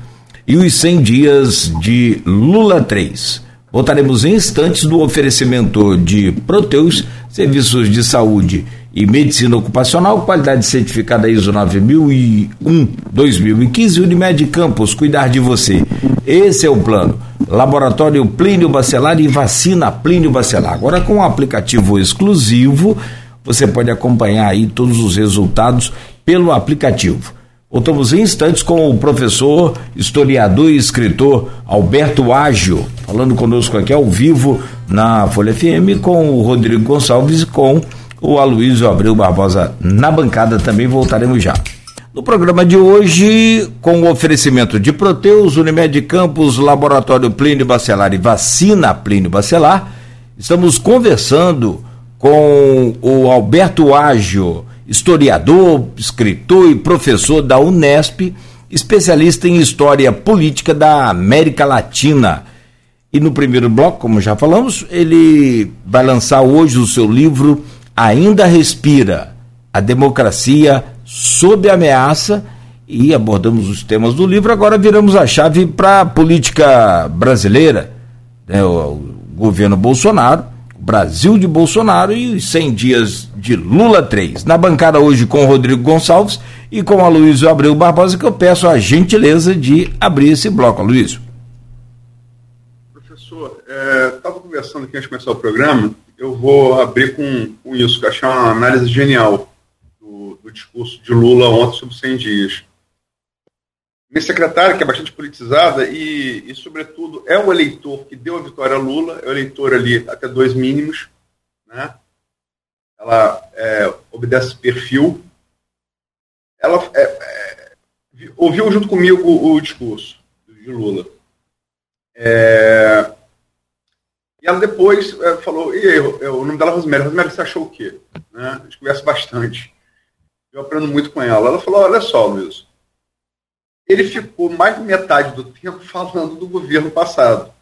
[SPEAKER 2] e os 100 dias de Lula 3. Voltaremos em instantes do oferecimento de Proteus, serviços de saúde e medicina ocupacional, qualidade certificada ISO 9001-2015, Unimed Campos, cuidar de você. Esse é o plano. Laboratório Plínio Bacelar e vacina Plínio Bacelar. Agora com um aplicativo exclusivo, você pode acompanhar aí todos os resultados pelo aplicativo. Voltamos em instantes com o professor, historiador e escritor Alberto Ágio, falando conosco aqui ao vivo na Folha FM com o Rodrigo Gonçalves e com o Aloysio Abreu Barbosa na bancada. Também voltaremos já. No programa de hoje, com o oferecimento de Proteus, Unimed Campos, Laboratório Plínio Bacelar e Vacina Plínio Bacelar, estamos conversando com o Alberto Ágio historiador, escritor e professor da Unesp, especialista em história política da América Latina. E no primeiro bloco, como já falamos, ele vai lançar hoje o seu livro Ainda Respira: A Democracia sob Ameaça. E abordamos os temas do livro. Agora viramos a chave para a política brasileira, né, o, governo Bolsonaro Brasil de Bolsonaro e os 100 dias de Lula 3. Na bancada hoje com o Rodrigo Gonçalves e com a Luísio Abreu Barbosa, que eu peço a gentileza de abrir esse bloco. Luísio.
[SPEAKER 5] Professor, estava é, conversando aqui antes de começar o programa, eu vou abrir com, com isso, que eu achei uma análise genial do, do discurso de Lula ontem sobre 100 dias minha secretária, que é bastante politizada e, e, sobretudo, é o eleitor que deu a vitória a Lula, é o eleitor ali até dois mínimos, né? Ela é, obedece perfil. Ela é, é, ouviu junto comigo o, o discurso de Lula. É, e ela depois é, falou, e o nome dela é Rosemary. Rosemary, você achou o quê? Né? A gente conversa bastante. Eu aprendo muito com ela. Ela falou, olha só, Luiz, ele ficou mais de metade do tempo falando do governo passado.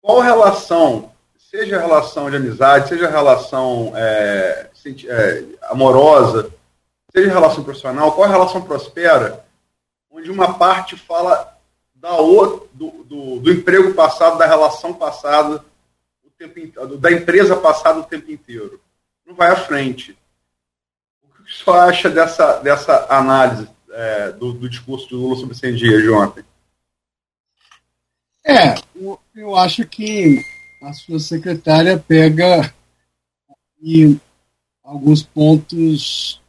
[SPEAKER 5] Qual relação, seja relação de amizade, seja relação é, é, amorosa, seja relação profissional, qual relação prospera, onde uma parte fala da outra, do, do, do emprego passado, da relação passada, o tempo, da empresa passada o tempo inteiro. Não vai à frente. O que você acha dessa, dessa análise? É, do, do, discurso de Lula sobre 100 dias de ontem?
[SPEAKER 3] É, eu, eu acho que a sua secretária pega e alguns pontos,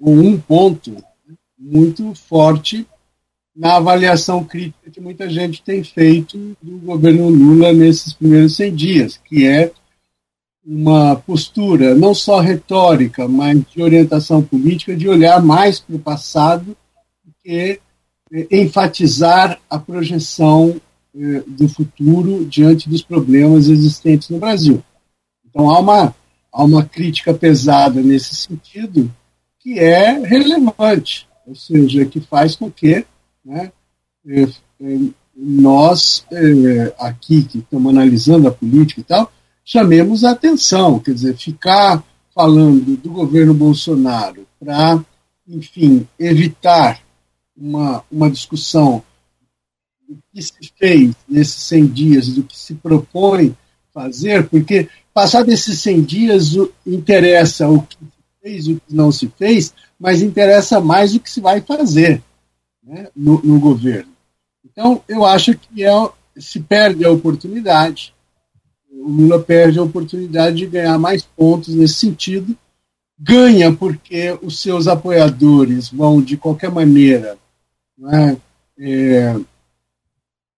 [SPEAKER 3] ou um ponto muito forte na avaliação crítica que muita gente tem feito do governo Lula nesses primeiros 100 dias, que é uma postura não só retórica, mas de orientação política, de olhar mais para o passado e eh, enfatizar a projeção eh, do futuro diante dos problemas existentes no Brasil. Então há uma, há uma crítica pesada nesse sentido que é relevante, ou seja, que faz com que né, eh, nós, aqui que estamos analisando a política e tal, chamemos a atenção, quer dizer, ficar falando do governo Bolsonaro para, enfim, evitar uma, uma discussão do que se fez nesses 100 dias, do que se propõe fazer, porque passar desses 100 dias interessa o que se fez, o que não se fez, mas interessa mais o que se vai fazer né, no, no, governo. Então, eu acho que é, se perde a oportunidade, o Lula perde a oportunidade de ganhar mais pontos nesse sentido, ganha porque os seus apoiadores vão, de qualquer maneira, né, é,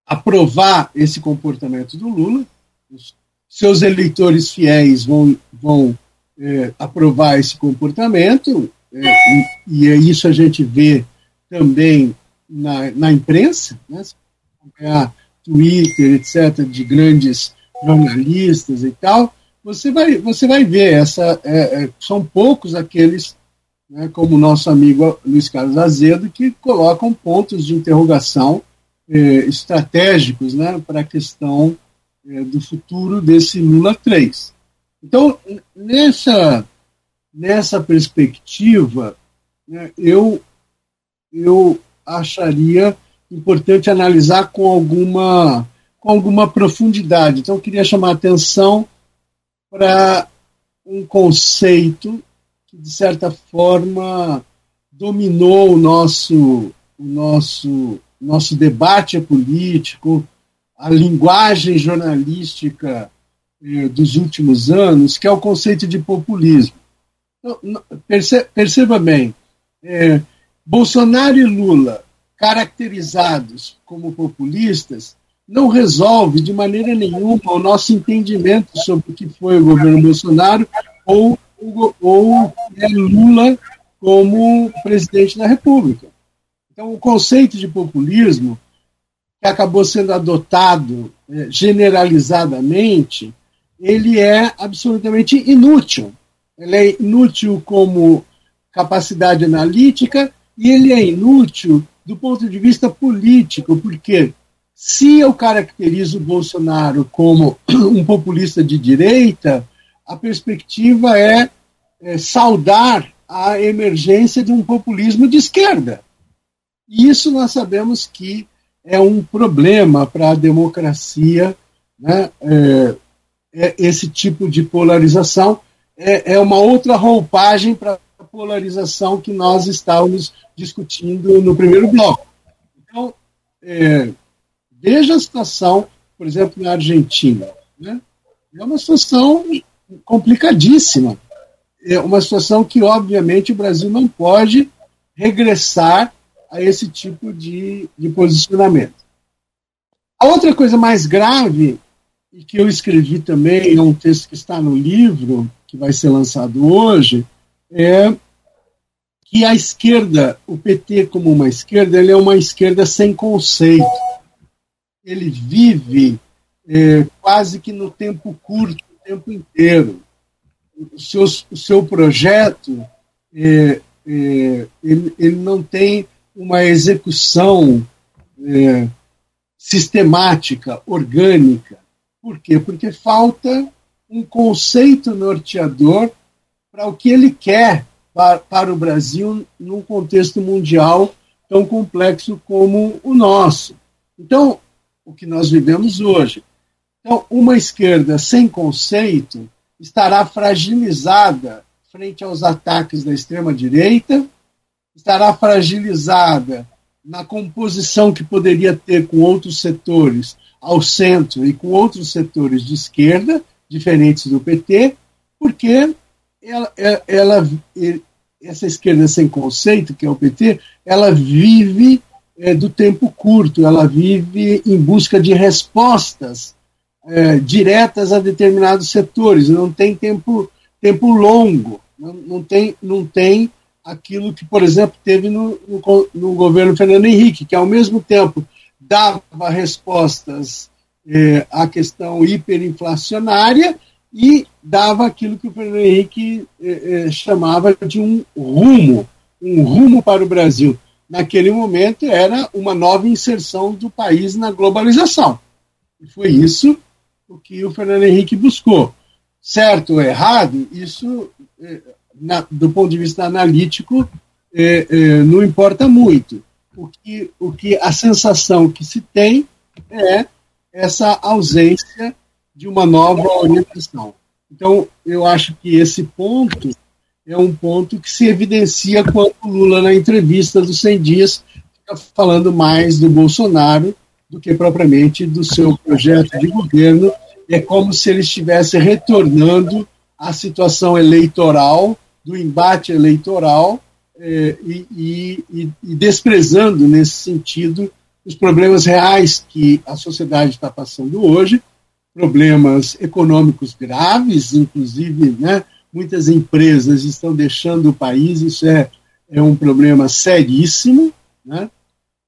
[SPEAKER 3] aprovar esse comportamento do Lula, os seus eleitores fiéis vão, vão é, aprovar esse comportamento, é, e, e, isso a gente vê também na, na imprensa, né? Twitter, etc., de grandes jornalistas e tal, você vai, você vai ver, essa, é, é, são poucos aqueles, né, como o nosso amigo Luiz Carlos Azedo, que colocam pontos de interrogação é, estratégicos né, para a questão é, do futuro desse Lula 3. Então, nessa, nessa perspectiva, né, eu, eu acharia importante analisar com alguma, com alguma profundidade. Então, eu queria chamar a atenção para um conceito que, de certa forma, dominou o nosso, o nosso, nosso debate político, a linguagem jornalística eh, dos últimos anos, que é o conceito de populismo. Então, perceba bem, é, Bolsonaro e Lula, caracterizados como populistas, não resolve de maneira nenhuma o nosso entendimento sobre o que foi o governo Bolsonaro ou, ou é Lula como presidente da República. Então, o conceito de populismo, que acabou sendo adotado é, generalizadamente, ele é absolutamente inútil. Ele é inútil como capacidade analítica e ele é inútil do ponto de vista político, porque se eu caracterizo o Bolsonaro como um populista de direita, a perspectiva é, é saudar a emergência de um populismo de esquerda. E isso nós sabemos que é um problema para a democracia, né? É, é, esse tipo de polarização é, é uma outra roupagem para polarização que nós estávamos discutindo no primeiro bloco. Então, é, veja a situação, por exemplo, na Argentina. Né? É uma situação complicadíssima. É uma situação que, obviamente, o Brasil não pode regressar a esse tipo de, de posicionamento. A outra coisa mais grave, e que eu escrevi também, é um texto que está no livro, que vai ser lançado hoje, é que a esquerda, o PT como uma esquerda, ele é uma esquerda sem conceito. Ele vive é, quase que no tempo curto, o tempo inteiro. O seu, o seu projeto, é, é, ele, ele não tem uma execução é, sistemática, orgânica. Por quê? Porque falta um conceito norteador para o que ele quer para, para o Brasil num contexto mundial tão complexo como o nosso. Então, o que nós vivemos hoje. Então, uma esquerda sem conceito estará fragilizada frente aos ataques da extrema-direita, estará fragilizada na composição que poderia ter com outros setores ao centro e com outros setores de esquerda, diferentes do PT, porque ela, ela, essa esquerda sem conceito, que é o PT, ela vive é, do tempo curto, ela vive em busca de respostas é, diretas a determinados setores, não tem tempo, tempo longo, não, não, tem, não tem aquilo que, por exemplo, teve no, no, no governo Fernando Henrique, que ao mesmo tempo dava respostas é, à questão hiperinflacionária e dava aquilo que o Fernando Henrique eh, eh, chamava de um rumo, um rumo para o Brasil. Naquele momento, era uma nova inserção do país na globalização. E foi isso o que o Fernando Henrique buscou. Certo ou errado, isso, é, na, do ponto de vista analítico, é, é, não importa muito. O que, o que a sensação que se tem é essa ausência de uma nova orientação. Então, eu acho que esse ponto é um ponto que se evidencia quando Lula, na entrevista dos 100 dias, fica falando mais do Bolsonaro do que propriamente do seu projeto de governo. É como se ele estivesse retornando à situação eleitoral, do embate eleitoral, eh, e, e, e desprezando, nesse sentido, os problemas reais que a sociedade está passando hoje, problemas econômicos graves, inclusive, né, muitas empresas estão deixando o país, isso é, é um problema seríssimo, né?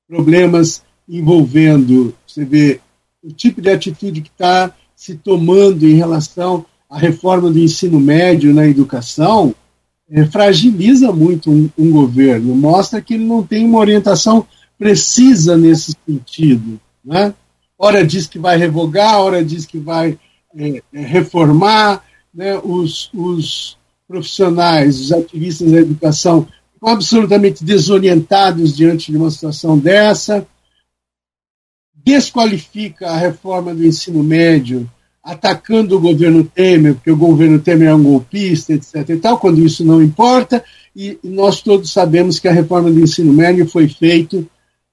[SPEAKER 3] problemas envolvendo, você vê, o tipo de atitude que está se tomando em relação à reforma do ensino médio na educação, é, fragiliza muito um, um, governo, mostra que ele não tem uma orientação precisa nesse sentido. Né? Ora diz que vai revogar, ora diz que vai é, é reformar, né, os, os profissionais, os ativistas da educação absolutamente desorientados diante de uma situação dessa, desqualifica a reforma do ensino médio, atacando o governo Temer, porque o governo Temer é um golpista, etc. e tal, quando isso não importa, e nós todos sabemos que a reforma do ensino médio foi, feito,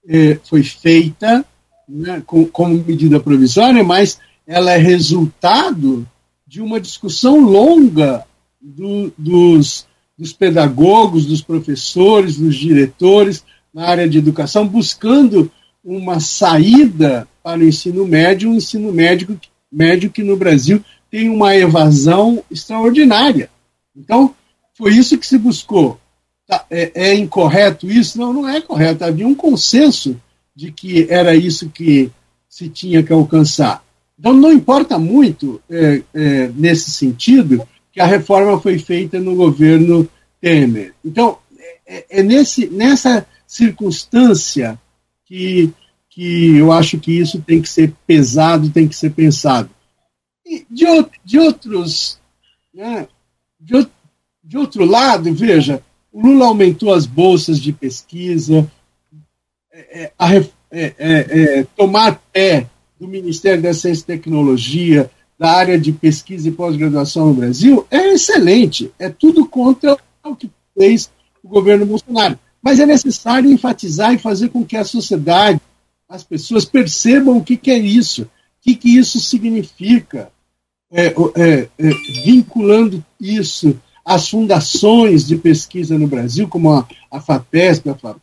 [SPEAKER 3] eh, foi feita né, com, como medida provisória, mas ela é resultado de uma discussão longa do, dos, dos pedagogos, dos professores, dos diretores na área de educação, buscando uma saída para o ensino médio, um ensino médio, médio que no Brasil tem uma evasão extraordinária. Então, foi isso que se buscou. Tá, é, é, incorreto isso? Não, não é correto. Havia um consenso de que era isso que se tinha que alcançar. Então, não importa muito, é, é, nesse sentido, que a reforma foi feita no governo Temer. Então, é, é nesse, nessa circunstância que, que eu acho que isso tem que ser pesado, tem que ser pensado. E de, de outros. Né, de, de outro lado, veja, o Lula aumentou as bolsas de pesquisa, é, é, a, é, é, tomar pé do Ministério da Ciência e Tecnologia, da área de pesquisa e pós-graduação no Brasil, é excelente. É tudo contra o que fez o governo Bolsonaro. Mas é necessário enfatizar e fazer com que a sociedade, as pessoas percebam o que, que é isso, o que, que isso significa, é, é, é, vinculando isso às fundações de pesquisa no Brasil, como a, a FAPESP, a,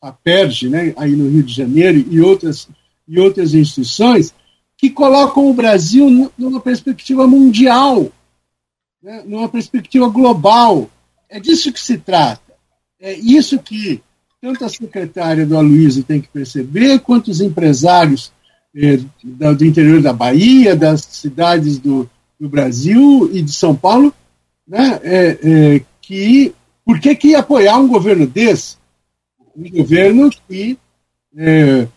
[SPEAKER 3] FAPERJ, né, aí no Rio de Janeiro, e outras e outras instituições que colocam o Brasil numa perspectiva mundial, né, numa perspectiva global. É disso que se trata. É isso que tanto a secretária do Aloysio tem que perceber, quanto os empresários eh, do interior da Bahia, das cidades do, do Brasil e de São Paulo, né, é, é, que por que, que apoiar um governo desse? Um governo que é,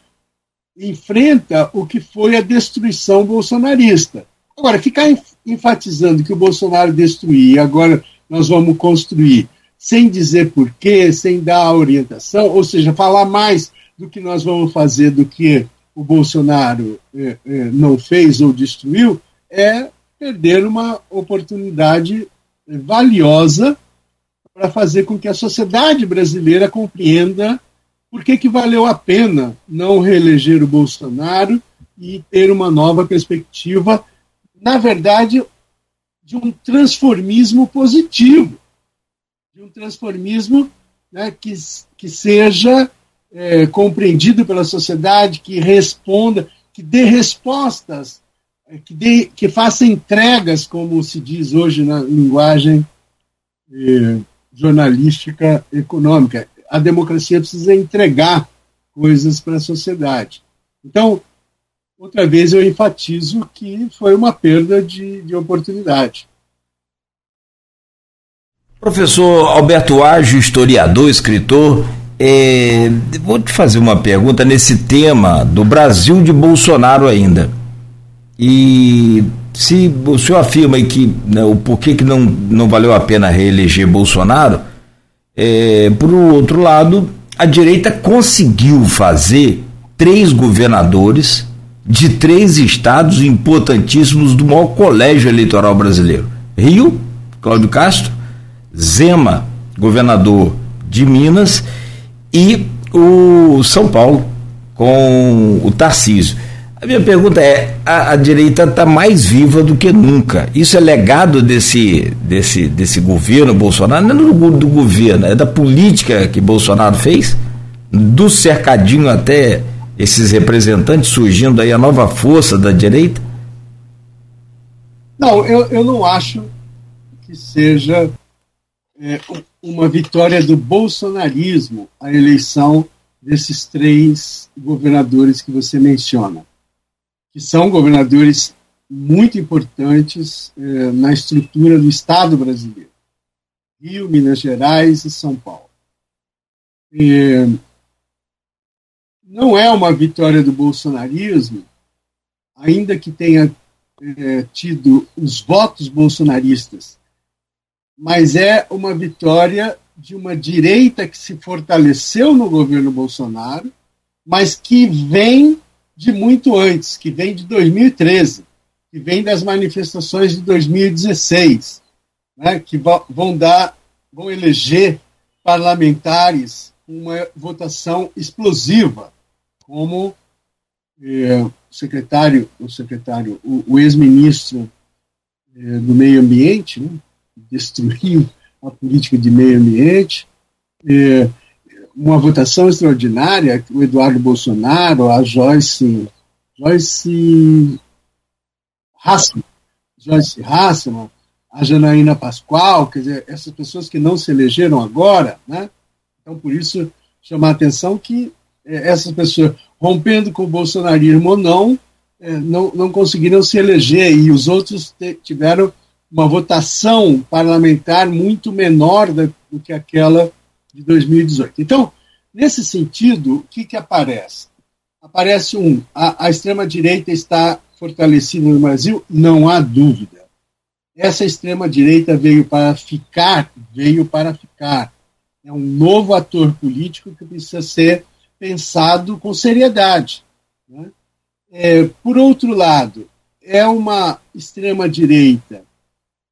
[SPEAKER 3] enfrenta o que foi a destruição bolsonarista. Agora, ficar enfatizando que o Bolsonaro destruiu e agora nós vamos construir, sem dizer porquê, sem dar orientação, ou seja, falar mais do que nós vamos fazer do que o Bolsonaro é, é, não fez ou destruiu, é perder uma oportunidade valiosa para fazer com que a sociedade brasileira compreenda por que, que valeu a pena não reeleger o Bolsonaro e ter uma nova perspectiva, na verdade, de um transformismo positivo, de um transformismo né, que, que seja é, compreendido pela sociedade, que responda, que dê respostas, é, que, dê, que faça entregas, como se diz hoje na linguagem é, jornalística econômica a democracia precisa entregar coisas para a sociedade. Então, outra vez eu enfatizo que foi uma perda de, de oportunidade.
[SPEAKER 2] Professor Alberto Ágio, historiador, escritor, É, vou te fazer uma pergunta nesse tema do Brasil de Bolsonaro ainda. E se o senhor afirma que né, o porquê que não, não valeu a pena reeleger Bolsonaro, é, por outro lado, a direita conseguiu fazer três governadores de três estados importantíssimos do maior colégio eleitoral brasileiro: Rio, Cláudio Castro, Zema, governador de Minas, e o São Paulo, com o Tarcísio. A minha pergunta é: a, a direita está mais viva do que nunca. Isso é legado desse, desse, desse governo Bolsonaro? Não é do, do governo, é da política que Bolsonaro fez? Do cercadinho até esses representantes surgindo aí a nova força da direita?
[SPEAKER 3] Não, eu, eu não acho que seja é, uma vitória do bolsonarismo a eleição desses três governadores que você menciona, que são governadores muito importantes é, na estrutura do Estado brasileiro. Rio, Minas Gerais e São Paulo. É, não é uma vitória do bolsonarismo, ainda que tenha é, tido os votos bolsonaristas, mas é uma vitória de uma direita que se fortaleceu no governo Bolsonaro, mas que vem de muito antes, que vem de 2013, que vem das manifestações de 2016, né, que vão dar, vão eleger parlamentares uma votação explosiva como é, o secretário, o secretário, o, o ex-ministro é, do meio ambiente, né, destruiu a política de meio ambiente, é, uma votação extraordinária, o Eduardo Bolsonaro, a Joyce, Joyce Hassman, Joyce Hassman, a Janaína Pascoal, quer dizer, essas pessoas que não se elegeram agora, né? Então, por isso, chamar a atenção que é, essas pessoas, rompendo com o bolsonarismo ou não, é, não, não conseguiram se eleger e os outros tiveram uma votação parlamentar muito menor do que aquela de 2018. Então, nesse sentido, o que, que aparece? Aparece um, a, a extrema-direita está fortalecida no Brasil? Não há dúvida. Essa extrema-direita veio para ficar, veio para ficar. É um novo ator político que precisa ser pensado com seriedade. Né? É, por outro lado, é uma extrema-direita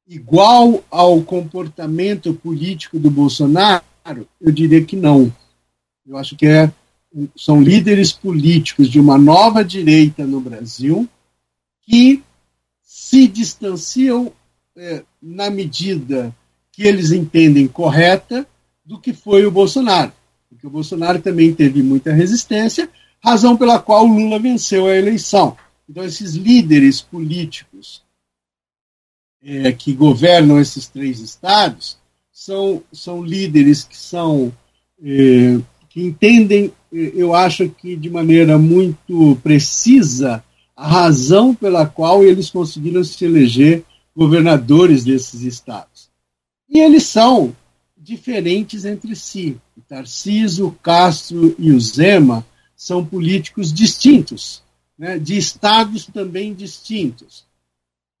[SPEAKER 3] igual ao comportamento político do Bolsonaro? Eu diria que não. Eu acho que é, são líderes políticos de uma nova direita no Brasil que se distanciam é, na medida que eles entendem correta do que foi o Bolsonaro porque o Bolsonaro também teve muita resistência, razão pela qual o Lula venceu a eleição. Então, esses líderes políticos é, que governam esses três estados são, são líderes que são é, que entendem, é, eu acho que de maneira muito precisa, a razão pela qual eles conseguiram se eleger governadores desses estados. E eles são diferentes entre si. O Tarciso, Castro e o Zema são políticos distintos, né, de estados também distintos.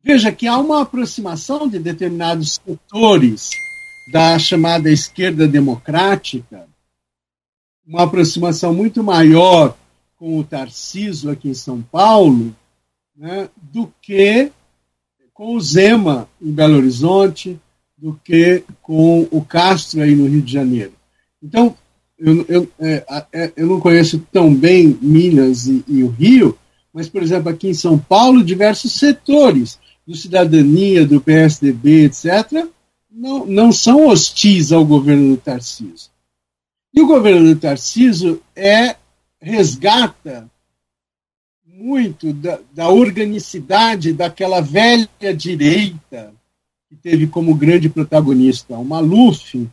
[SPEAKER 3] Veja que há uma aproximação de determinados setores da chamada esquerda democrática, uma aproximação muito maior com o Tarciso aqui em São Paulo, né, do que com o Zema em Belo Horizonte, do que com o Castro aí no Rio de Janeiro. Então, eu, eu, é, é, eu não conheço tão bem Minas e, e, o Rio, mas, por exemplo, aqui em São Paulo, diversos setores do Cidadania, do PSDB, etc., não, não são hostis ao governo do Tarcísio. E o governo do Tarcísio é, resgata muito da, da organicidade daquela velha direita que teve como grande protagonista o Maluf,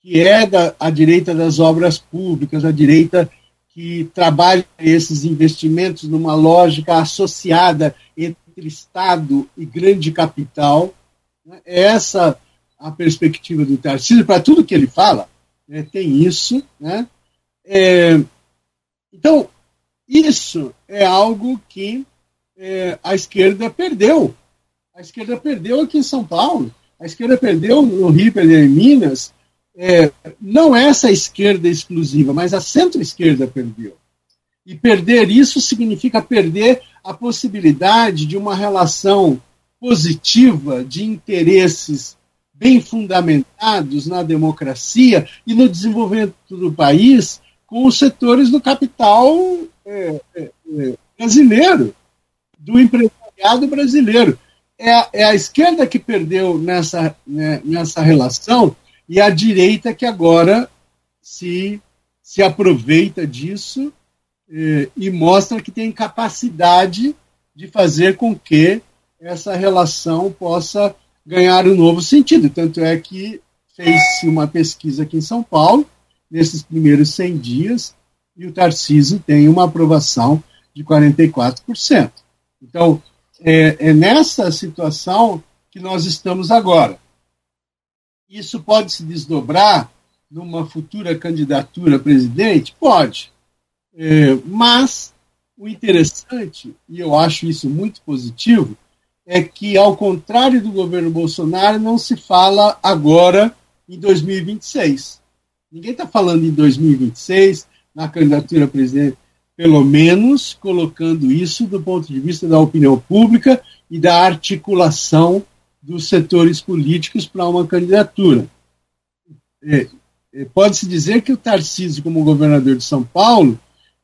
[SPEAKER 3] que é da, a direita das obras públicas, a direita que trabalha esses investimentos numa lógica associada entre Estado e grande capital. É essa a perspectiva do Tarcísio para tudo que ele fala. é, tem isso. Né? É, então, isso é algo que é, a esquerda perdeu. A esquerda perdeu aqui em São Paulo, a esquerda perdeu no Rio, perdeu em Minas. É, não essa esquerda exclusiva, mas a centro-esquerda perdeu. E perder isso significa perder a possibilidade de uma relação positiva de interesses bem fundamentados na democracia e no desenvolvimento do país com os setores do capital é, é, é, brasileiro, do empresariado brasileiro. É a, é a esquerda que perdeu nessa, né, nessa relação e a direita que agora se, se aproveita disso é, e mostra que tem capacidade de fazer com que essa relação possa ganhar um novo sentido. Tanto é que fez-se uma pesquisa aqui em São Paulo, nesses primeiros 100 dias, e o Tarcísio tem uma aprovação de 44%. Então, é, é nessa situação que nós estamos agora. Isso pode se desdobrar numa futura candidatura a presidente? Pode. É, mas o interessante, e eu acho isso muito positivo, é que, ao contrário do governo Bolsonaro, não se fala agora em 2026. Ninguém está falando em 2026, na candidatura a presidente, pelo menos colocando isso do ponto de vista da opinião pública e da articulação dos setores políticos para uma candidatura. É, é, Pode-se dizer que o Tarcísio, como governador de São Paulo,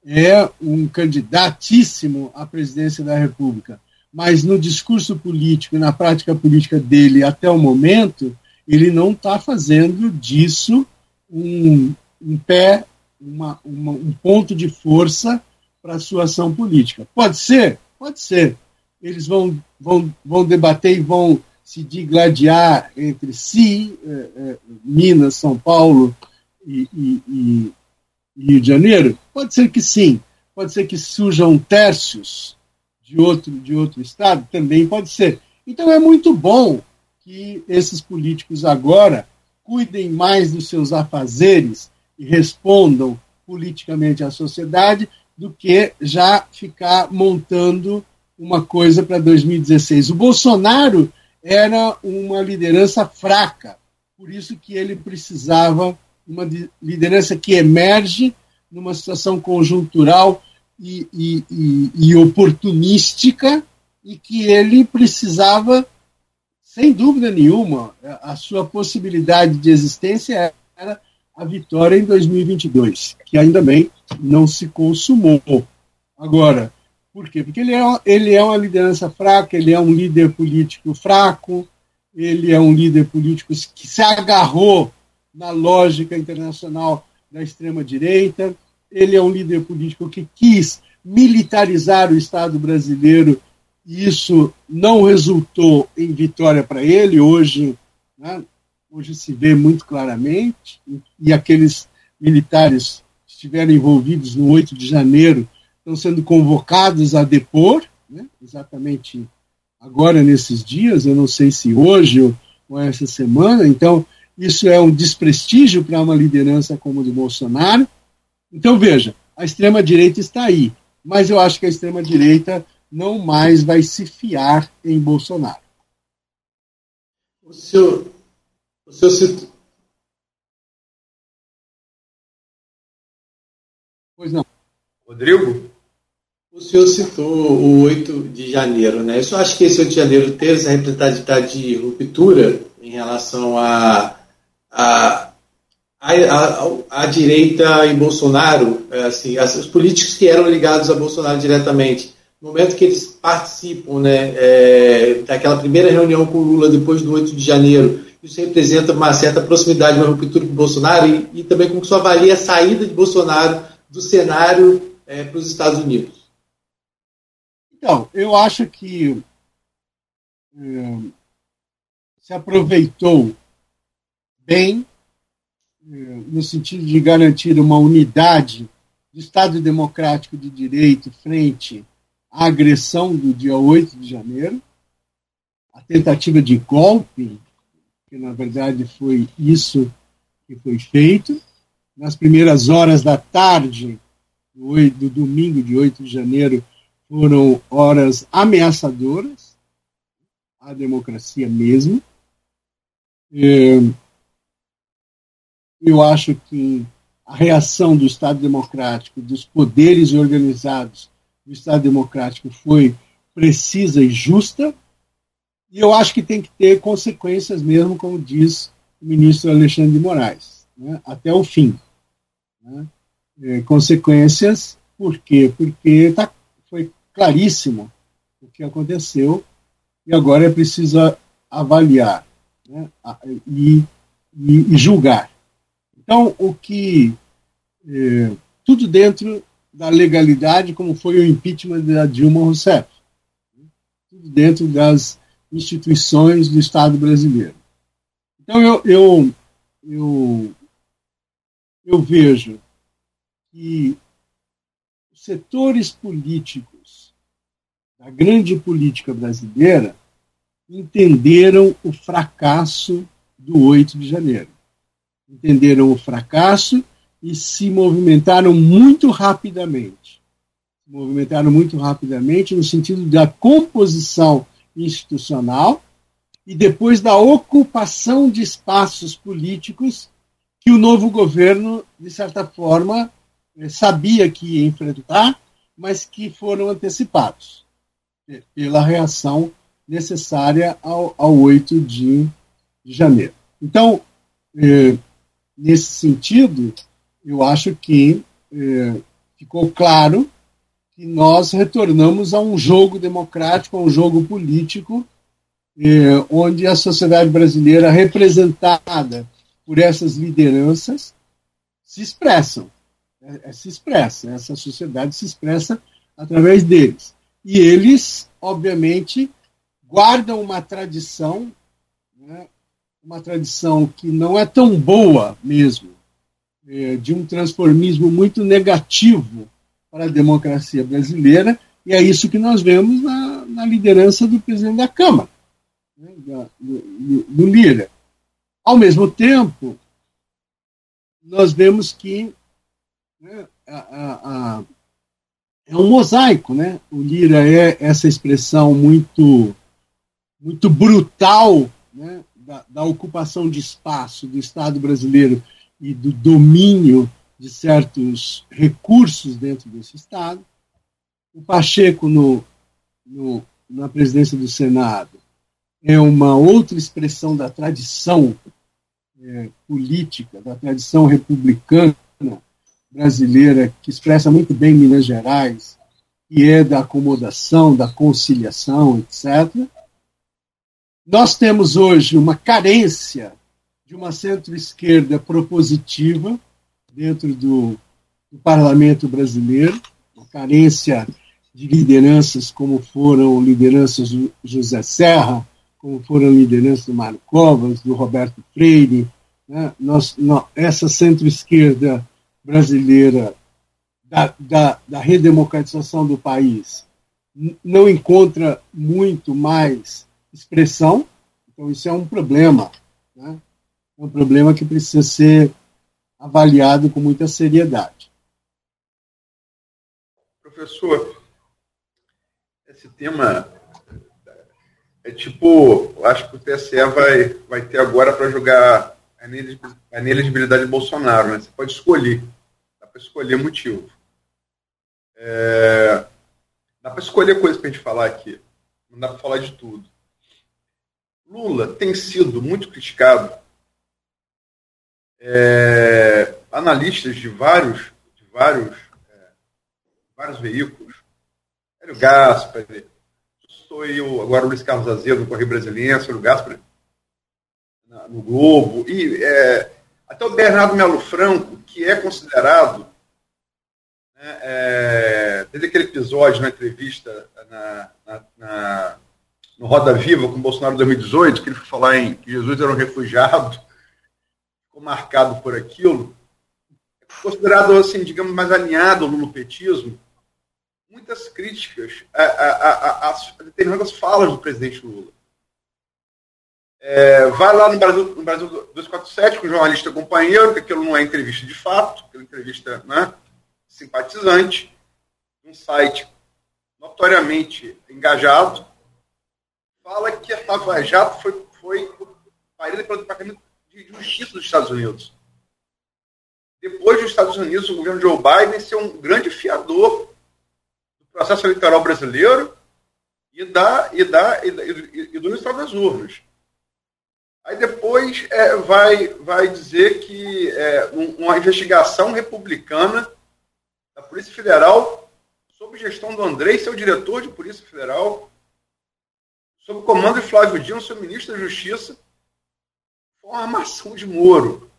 [SPEAKER 3] é um candidatíssimo à presidência da República mas no discurso político, na prática política dele até o momento, ele não está fazendo disso um, um pé, uma, uma, um ponto de força para a sua ação política. Pode ser? Pode ser. Eles vão, vão, vão debater e vão se digladiar entre si, eh, eh, Minas, São Paulo e, e, e, Rio de Janeiro? Pode ser que sim. Pode ser que surjam tercios de outro, de outro estado? Também pode ser. Então é muito bom que esses políticos agora cuidem mais dos seus afazeres e respondam politicamente à sociedade do que já ficar montando uma coisa para 2016. O Bolsonaro era uma liderança fraca, por isso que ele precisava uma liderança que emerge numa situação conjuntural e, e, e, oportunística e que ele precisava, sem dúvida nenhuma, a sua possibilidade de existência era a vitória em 2022, que ainda bem não se consumou. Agora, por quê? Porque ele é, ele é uma liderança fraca, ele é um líder político fraco, ele é um líder político que se agarrou na lógica internacional da extrema-direita, ele é um líder político que quis militarizar o Estado brasileiro e isso não resultou em vitória para ele. Hoje, né, hoje se vê muito claramente, e aqueles militares que estiveram envolvidos no 8 de janeiro estão sendo convocados a depor, né, exatamente agora nesses dias, eu não sei se hoje ou, essa semana, então isso é um desprestígio para uma liderança como a do Bolsonaro, então, veja, a extrema-direita está aí, mas eu acho que a extrema-direita não mais vai se fiar em Bolsonaro.
[SPEAKER 6] O senhor, o senhor citou...
[SPEAKER 3] Pois não.
[SPEAKER 5] Rodrigo?
[SPEAKER 6] O senhor citou o 8 de janeiro, né? Eu só acho que esse 8 de janeiro teve essa representatividade de ruptura em relação a, a a, a, a, direita em Bolsonaro, é, assim, os políticos que eram ligados a Bolsonaro diretamente, no momento que eles participam né, é, daquela primeira reunião com Lula depois do 8 de janeiro, isso representa uma certa proximidade, uma ruptura com Bolsonaro e, e também como que isso avalia a saída de Bolsonaro do cenário é, para os Estados Unidos?
[SPEAKER 3] Então, eu acho que é, se aproveitou bem no sentido de garantir uma unidade do Estado Democrático de Direito frente à agressão do dia 8 de janeiro, a tentativa de golpe, que na verdade foi isso que foi feito, nas primeiras horas da tarde do, do domingo de 8 de janeiro foram horas ameaçadoras à democracia mesmo. É, eu acho que a reação do Estado Democrático, dos poderes organizados do Estado Democrático foi precisa e justa, e eu acho que tem que ter consequências mesmo, como diz o ministro Alexandre de Moraes, né, até o fim. Né? É, consequências, por quê? Porque tá, foi claríssimo o que aconteceu e agora é preciso avaliar né, e, e, e, julgar. Então, o que. É, tudo dentro da legalidade, como foi o impeachment da Dilma Rousseff. Tudo dentro das instituições do Estado brasileiro. Então, eu, eu, eu, eu vejo que os setores políticos da grande política brasileira entenderam o fracasso do 8 de janeiro. Entenderam o fracasso e se movimentaram muito rapidamente. Se movimentaram muito rapidamente no sentido da composição institucional e depois da ocupação de espaços políticos que o novo governo, de certa forma, eh, sabia que ia enfrentar, mas que foram antecipados pela reação necessária ao, ao 8 de, de janeiro. Então, eh, nesse sentido, eu acho que eh, ficou claro que nós retornamos a um jogo democrático, a um jogo político, eh, onde a sociedade brasileira, representada por essas lideranças, se expressam é, é, se expressa, essa sociedade se expressa através deles. E eles, obviamente, guardam uma tradição, né, uma tradição que não é tão boa mesmo, é, de um transformismo muito negativo para a democracia brasileira, e é isso que nós vemos na, na liderança do presidente da Câmara, né, da, do, do Lira. Ao mesmo tempo, nós vemos que né, a, a, a, é um mosaico, né? O Lira é essa expressão muito, muito brutal né, da, da ocupação de espaço do Estado brasileiro e do domínio de certos recursos dentro desse Estado. O Pacheco, no, no, na presidência do Senado, é uma outra expressão da tradição é, política, da tradição republicana brasileira, que expressa muito bem Minas Gerais, que é da acomodação, da conciliação, etc. Nós temos hoje uma carência de uma centro-esquerda propositiva dentro do, do parlamento brasileiro, uma carência de lideranças como foram lideranças do José Serra, como foram lideranças do Mário Covas, do Roberto Freire. Né? Nós, nós, essa centro-esquerda brasileira da, da, da redemocratização do país não encontra muito mais expressão, então isso é um problema, né? é um problema que precisa ser avaliado com muita seriedade.
[SPEAKER 5] Professor, esse tema é tipo, acho que o TSE vai, vai ter agora para jogar a inelegibilidade de Bolsonaro, né? Você pode escolher para escolher motivo. É, dá para escolher coisas para a gente falar aqui. Não dá para falar de tudo. Lula tem sido muito criticado. É, analistas de vários, de vários, é, vários veículos, Hélio Gaspar, sou eu, agora Luiz Carlos Azedo no Correio Brasiliense, Hélio Gaspar no Globo, e é, até o Bernardo Melo Franco, que é considerado, né, é, desde aquele episódio na entrevista na, na, na, no Roda Viva com Bolsonaro em 2018, que ele foi falar em que Jesus era um refugiado, ficou marcado por aquilo, considerado, assim, digamos, mais alinhado no petismo, muitas críticas a, a, a, a, determinadas falas do presidente Lula. É, vai lá no Brasil, no Brasil 247 com o jornalista companheiro, que aquilo não é entrevista de fato, aquilo é entrevista né, simpatizante, um site notoriamente engajado, fala que a Lava Jato foi, foi parida pelo Departamento de Justiça dos Estados Unidos. Depois dos Estados Unidos, o governo Joe Biden ser um grande fiador do processo eleitoral brasileiro e, da, e, da, e, e, e do resultado das urnas. Aí depois é, vai, vai dizer que é, uma investigação republicana da Polícia Federal, sob gestão do Andrei, seu diretor de Polícia Federal, sob o comando de Flávio Dino, seu ministro da Justiça, foi uma armação de Moro.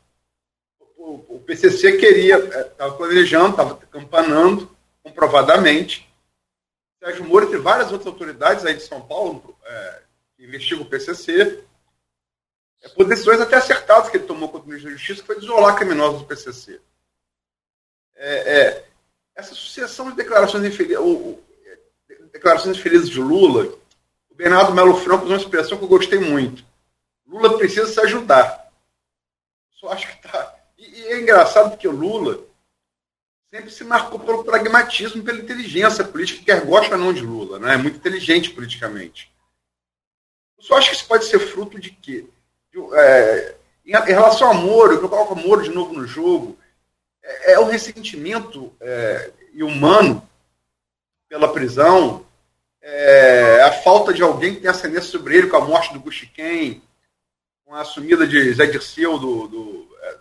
[SPEAKER 5] O, PCC queria, estava é, planejando, estava campanando, comprovadamente. Sérgio Moro, entre várias outras autoridades aí de São Paulo, é, que investigam o PCC, é, por decisões até acertadas que ele tomou contra o ministro da Justiça, que foi isolar criminosos do PCC. É, é, essa sucessão de declarações infelizes, declarações infelizes de Lula, Bernardo Melo Franco usou uma expressão que eu gostei muito. Lula precisa se ajudar. Só acho que tá. E, e é engraçado porque o Lula sempre se marcou pelo pragmatismo, pela inteligência política, quer gosta ou não de Lula, né? É muito inteligente politicamente. Eu só acho que isso pode ser fruto de quê? é, em, em, relação ao Moro, que eu coloco Moro de novo no jogo, é, é ressentimento é, humano pela prisão, é, a falta de alguém que tenha ascendência sobre ele com a morte do Guxiquem, com a assumida de Zé Dirceu do, do é,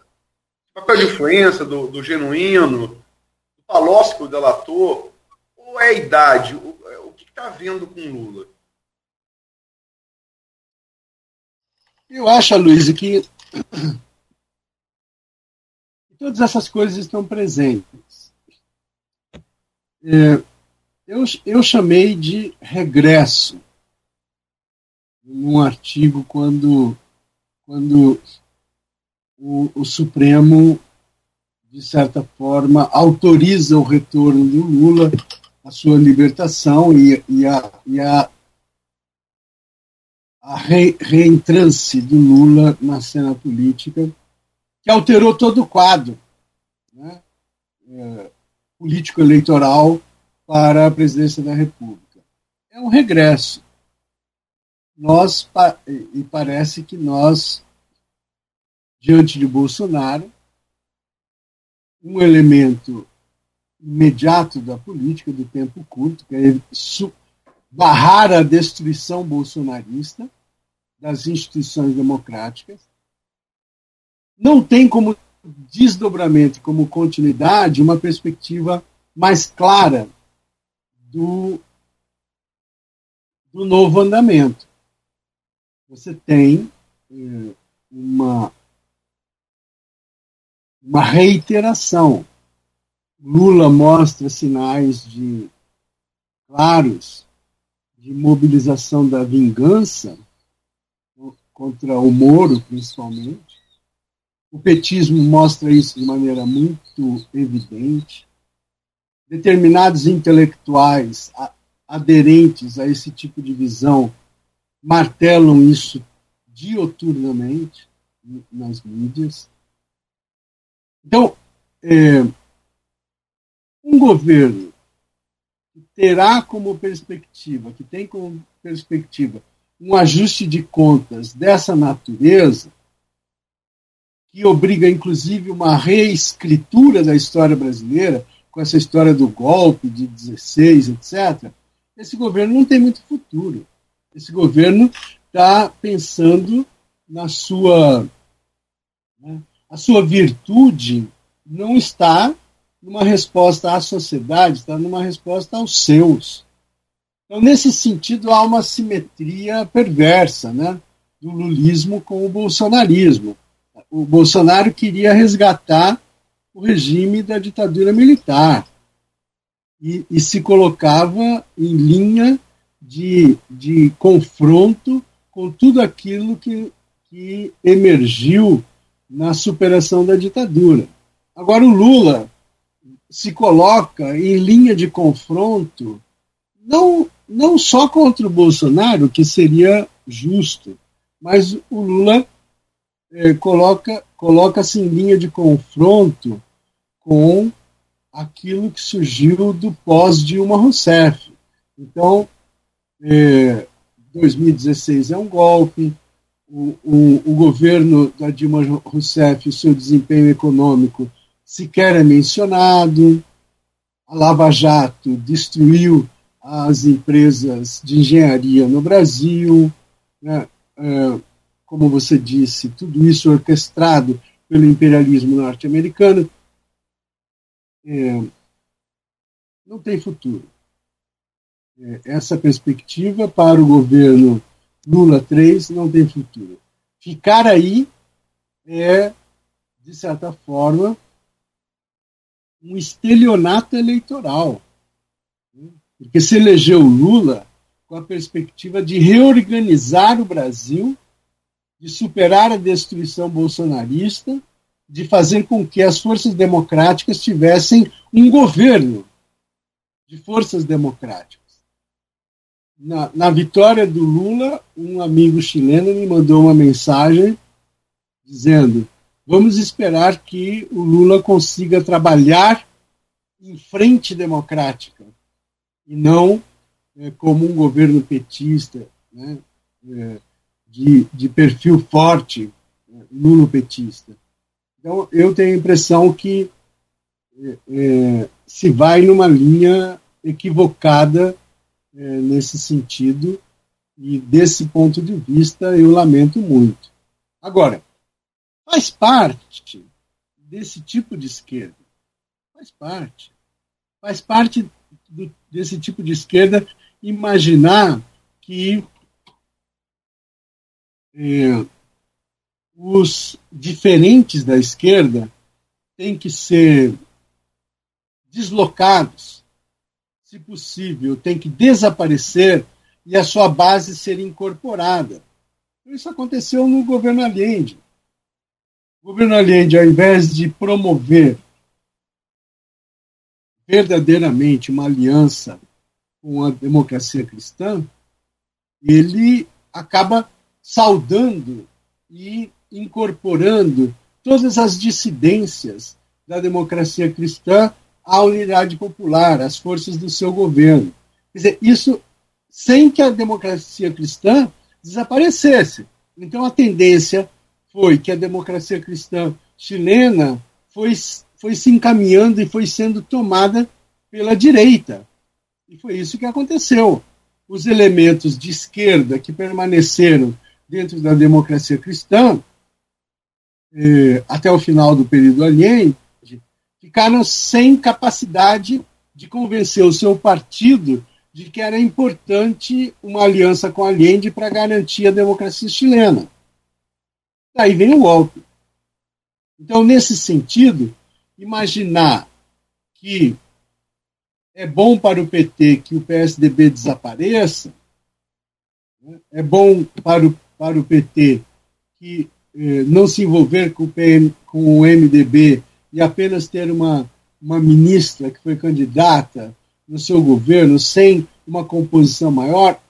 [SPEAKER 5] papel de influência do, do Genuíno, do Palocci, o delator, ou é a idade? O, o que está havendo com Lula?
[SPEAKER 3] Eu acho, Luiz, que todas essas coisas estão presentes. É, eu, eu chamei de regresso num artigo quando, quando o, o Supremo, de certa forma, autoriza o retorno do Lula, a sua libertação e, e, a, e a a re, reentrance do Lula na cena política, que alterou todo o quadro né, é, político-eleitoral para a presidência da República. É um regresso. Nós, e parece que nós, diante de Bolsonaro, um elemento imediato da política do tempo curto, que é barrar a destruição bolsonarista, das instituições democráticas, não tem como desdobramento, como continuidade, uma perspectiva mais clara do, do novo andamento. Você tem eh, uma, uma reiteração. Lula mostra sinais de claros de mobilização da vingança contra o Moro, principalmente. O petismo mostra isso de maneira muito evidente. Determinados intelectuais aderentes a esse tipo de visão martelam isso dioturnamente nas mídias. Então, é, um governo que terá como perspectiva, que tem como perspectiva um ajuste de contas dessa natureza, que obriga inclusive uma reescritura da história brasileira, com essa história do golpe de 16, etc., esse governo não tem muito futuro. Esse governo está pensando na sua. Né, a sua virtude não está numa resposta à sociedade, está numa resposta aos seus. Então, nesse sentido, há uma simetria perversa né, do lulismo com o bolsonarismo. O Bolsonaro queria resgatar o regime da ditadura militar e, e se colocava em linha de, de confronto com tudo aquilo que, que emergiu na superação da ditadura. Agora, o Lula se coloca em linha de confronto não não só contra o Bolsonaro, que seria justo, mas o Lula é, coloca coloca-se em linha de confronto com aquilo que surgiu do pós-Dilma Rousseff. Então, é, 2016 é um golpe, o, o, o, governo da Dilma Rousseff, o seu desempenho econômico sequer é mencionado, a Lava Jato destruiu as empresas de engenharia no Brasil, né? é, como você disse, tudo isso orquestrado pelo imperialismo norte-americano, é, não tem futuro. É, essa perspectiva para o governo Lula 3 não tem futuro. Ficar aí é, de certa forma, um estelionato eleitoral. Porque se elegeu Lula com a perspectiva de reorganizar o Brasil, de superar a destruição bolsonarista, de fazer com que as forças democráticas tivessem um governo de forças democráticas. Na, na vitória do Lula, um amigo chileno me mandou uma mensagem dizendo: vamos esperar que o Lula consiga trabalhar em frente democrática e não é, como um governo petista, né, é, de, de perfil forte, é, lulo-petista. Então, eu tenho a impressão que é, é, se vai numa linha equivocada é, nesse sentido, e desse ponto de vista eu lamento muito. Agora, faz parte desse tipo de esquerda, faz parte, faz parte do, desse tipo de esquerda imaginar que é, os diferentes da esquerda têm que ser deslocados, se possível, têm que desaparecer e a sua base ser incorporada. Isso aconteceu no governo Allende. O governo Allende, ao invés de promover verdadeiramente uma aliança com a democracia cristã, ele acaba saudando e incorporando todas as dissidências da democracia cristã à unidade popular, às forças do seu governo. Quer dizer, isso sem que a democracia cristã desaparecesse. Então, a tendência foi que a democracia cristã chilena foi, foi se encaminhando e foi sendo tomada pela direita. E foi isso que aconteceu. Os elementos de esquerda que permaneceram dentro da democracia cristã eh, até o final do período Allende, ficaram sem capacidade de convencer o seu partido de que era importante uma aliança com Allende para garantir a democracia chilena. Daí vem o golpe. Então, nesse sentido, imaginar que é bom para o PT que o PSDB desapareça, né, é bom para o, para o PT que eh, não se envolver com o, PM, com o MDB e apenas ter uma, uma ministra que foi candidata no seu governo sem uma composição maior,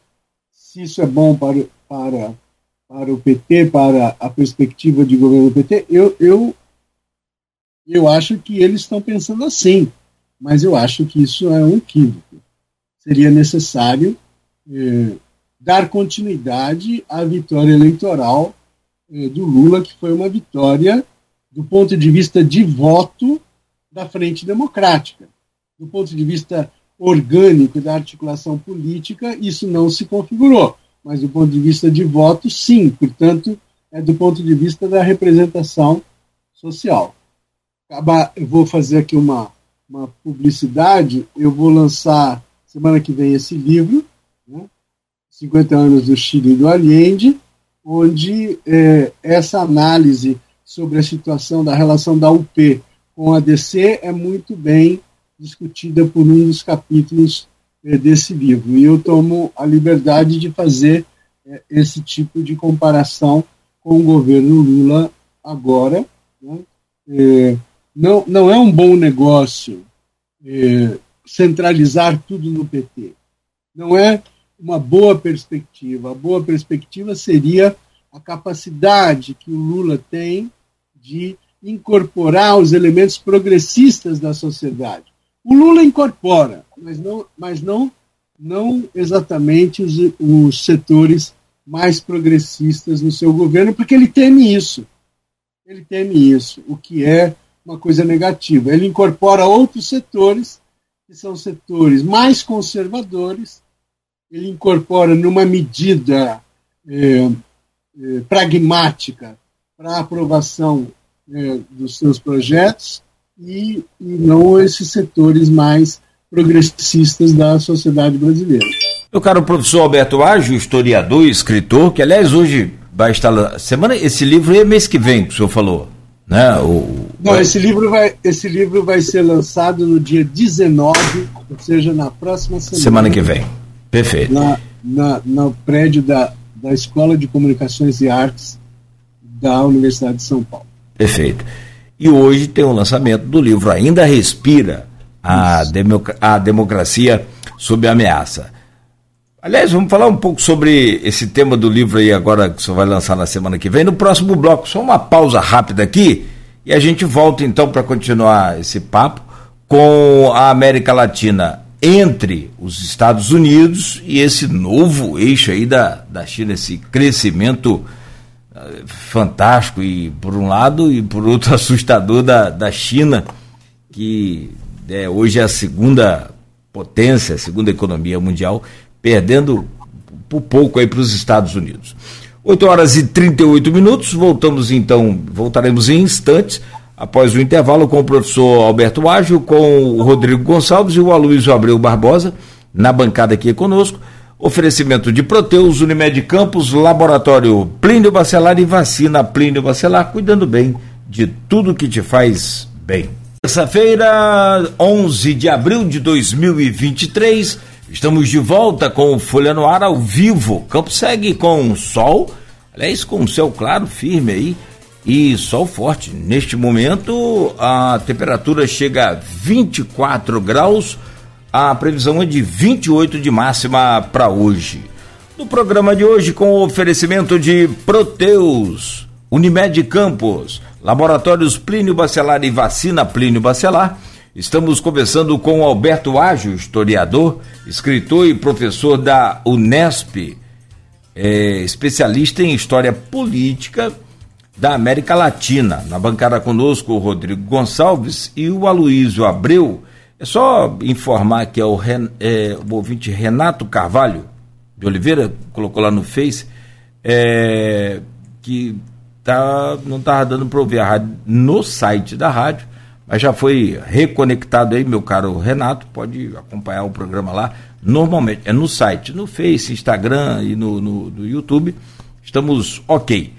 [SPEAKER 3] se isso é bom para, para, para o PT, para a perspectiva de governo do PT, eu, eu, eu acho que eles estão pensando assim, mas eu acho que isso é um equívoco. Seria necessário eh, dar continuidade à vitória eleitoral do Lula, que foi uma vitória do ponto de vista de voto da Frente Democrática. Do ponto de vista orgânico da articulação política, isso não se configurou. Mas do ponto de vista de voto, sim. Portanto, é do ponto de vista da representação social. Eu vou fazer aqui uma, uma publicidade. Eu vou lançar semana que vem esse livro, né, 50 anos do Chile e do Allende, onde é, essa análise sobre a situação da relação da UP com a DC é muito bem discutida por um dos capítulos é, desse livro. E eu tomo a liberdade de fazer é, esse tipo de comparação com o governo Lula agora. Né? Não, não é um bom negócio centralizar tudo no PT. Não é uma boa perspectiva. A boa perspectiva seria a capacidade que o Lula tem de incorporar os elementos progressistas da sociedade. O Lula incorpora, mas não, mas não, não exatamente os, os setores mais progressistas no seu governo, porque ele teme isso. Ele teme isso, o que é uma coisa negativa. Ele incorpora outros setores, que são setores mais conservadores, ele incorpora numa medida é, é, pragmática para aprovação é, dos seus projetos e, e não esses setores mais progressistas da sociedade brasileira.
[SPEAKER 2] Meu caro professor Alberto Ágio, historiador e escritor, que aliás hoje vai estar semana esse livro é mês que vem que o senhor falou, né? O,
[SPEAKER 3] Não, esse livro vai esse livro vai ser lançado no dia 19, ou seja, na próxima semana.
[SPEAKER 2] Semana que vem. Perfeito.
[SPEAKER 3] Na, na, no prédio da, da Escola de Comunicações e Artes da Universidade de São Paulo.
[SPEAKER 2] Perfeito. E hoje tem o lançamento do livro Ainda Respira a, democ a Democracia sob Ameaça. Aliás, vamos falar um pouco sobre esse tema do livro aí agora que o senhor vai lançar na semana que vem. No próximo bloco, só uma pausa rápida aqui e a gente volta então para continuar esse papo com a América Latina entre os Estados Unidos e esse novo eixo aí da, da China, esse crescimento uh, fantástico e por um lado e por outro assustador da, da China, que é, hoje é a segunda potência, a segunda economia mundial, perdendo por pouco aí para os Estados Unidos. 8 horas e 38 minutos, voltamos então, voltaremos em instantes, após o intervalo, com o professor Alberto Ágil, com o Rodrigo Gonçalves e o Aloysio Abreu Barbosa, na bancada aqui conosco. Oferecimento de Proteus, Unimed Campos, Laboratório Plínio Bacelar e Vacina Plínio Bacelar, cuidando bem de tudo que te faz bem. Terça-feira, 11 de abril de 2023, estamos de volta com o Folha no Ar ao vivo. Campo segue com sol, aliás, com céu claro, firme aí, e sol forte. Neste momento, a temperatura chega a 24 graus, a previsão é de 28 de máxima para hoje. No programa de hoje, com o oferecimento de Proteus, Unimed Campos, Laboratórios Plínio Bacelar e Vacina Plínio Bacelar. Estamos conversando com Alberto Ágio, historiador, escritor e professor da Unesp, é, especialista em história política da América Latina. Na bancada conosco o Rodrigo Gonçalves e o Aloísio Abreu. É só informar que é o, Ren, é, o ouvinte Renato Carvalho de Oliveira, colocou lá no Face, é, que tá, não estava dando para ouvir a rádio no site da rádio, mas já foi reconectado aí, meu caro Renato, pode acompanhar o programa lá normalmente, é no site, no Face, Instagram e no, no, no YouTube, estamos ok.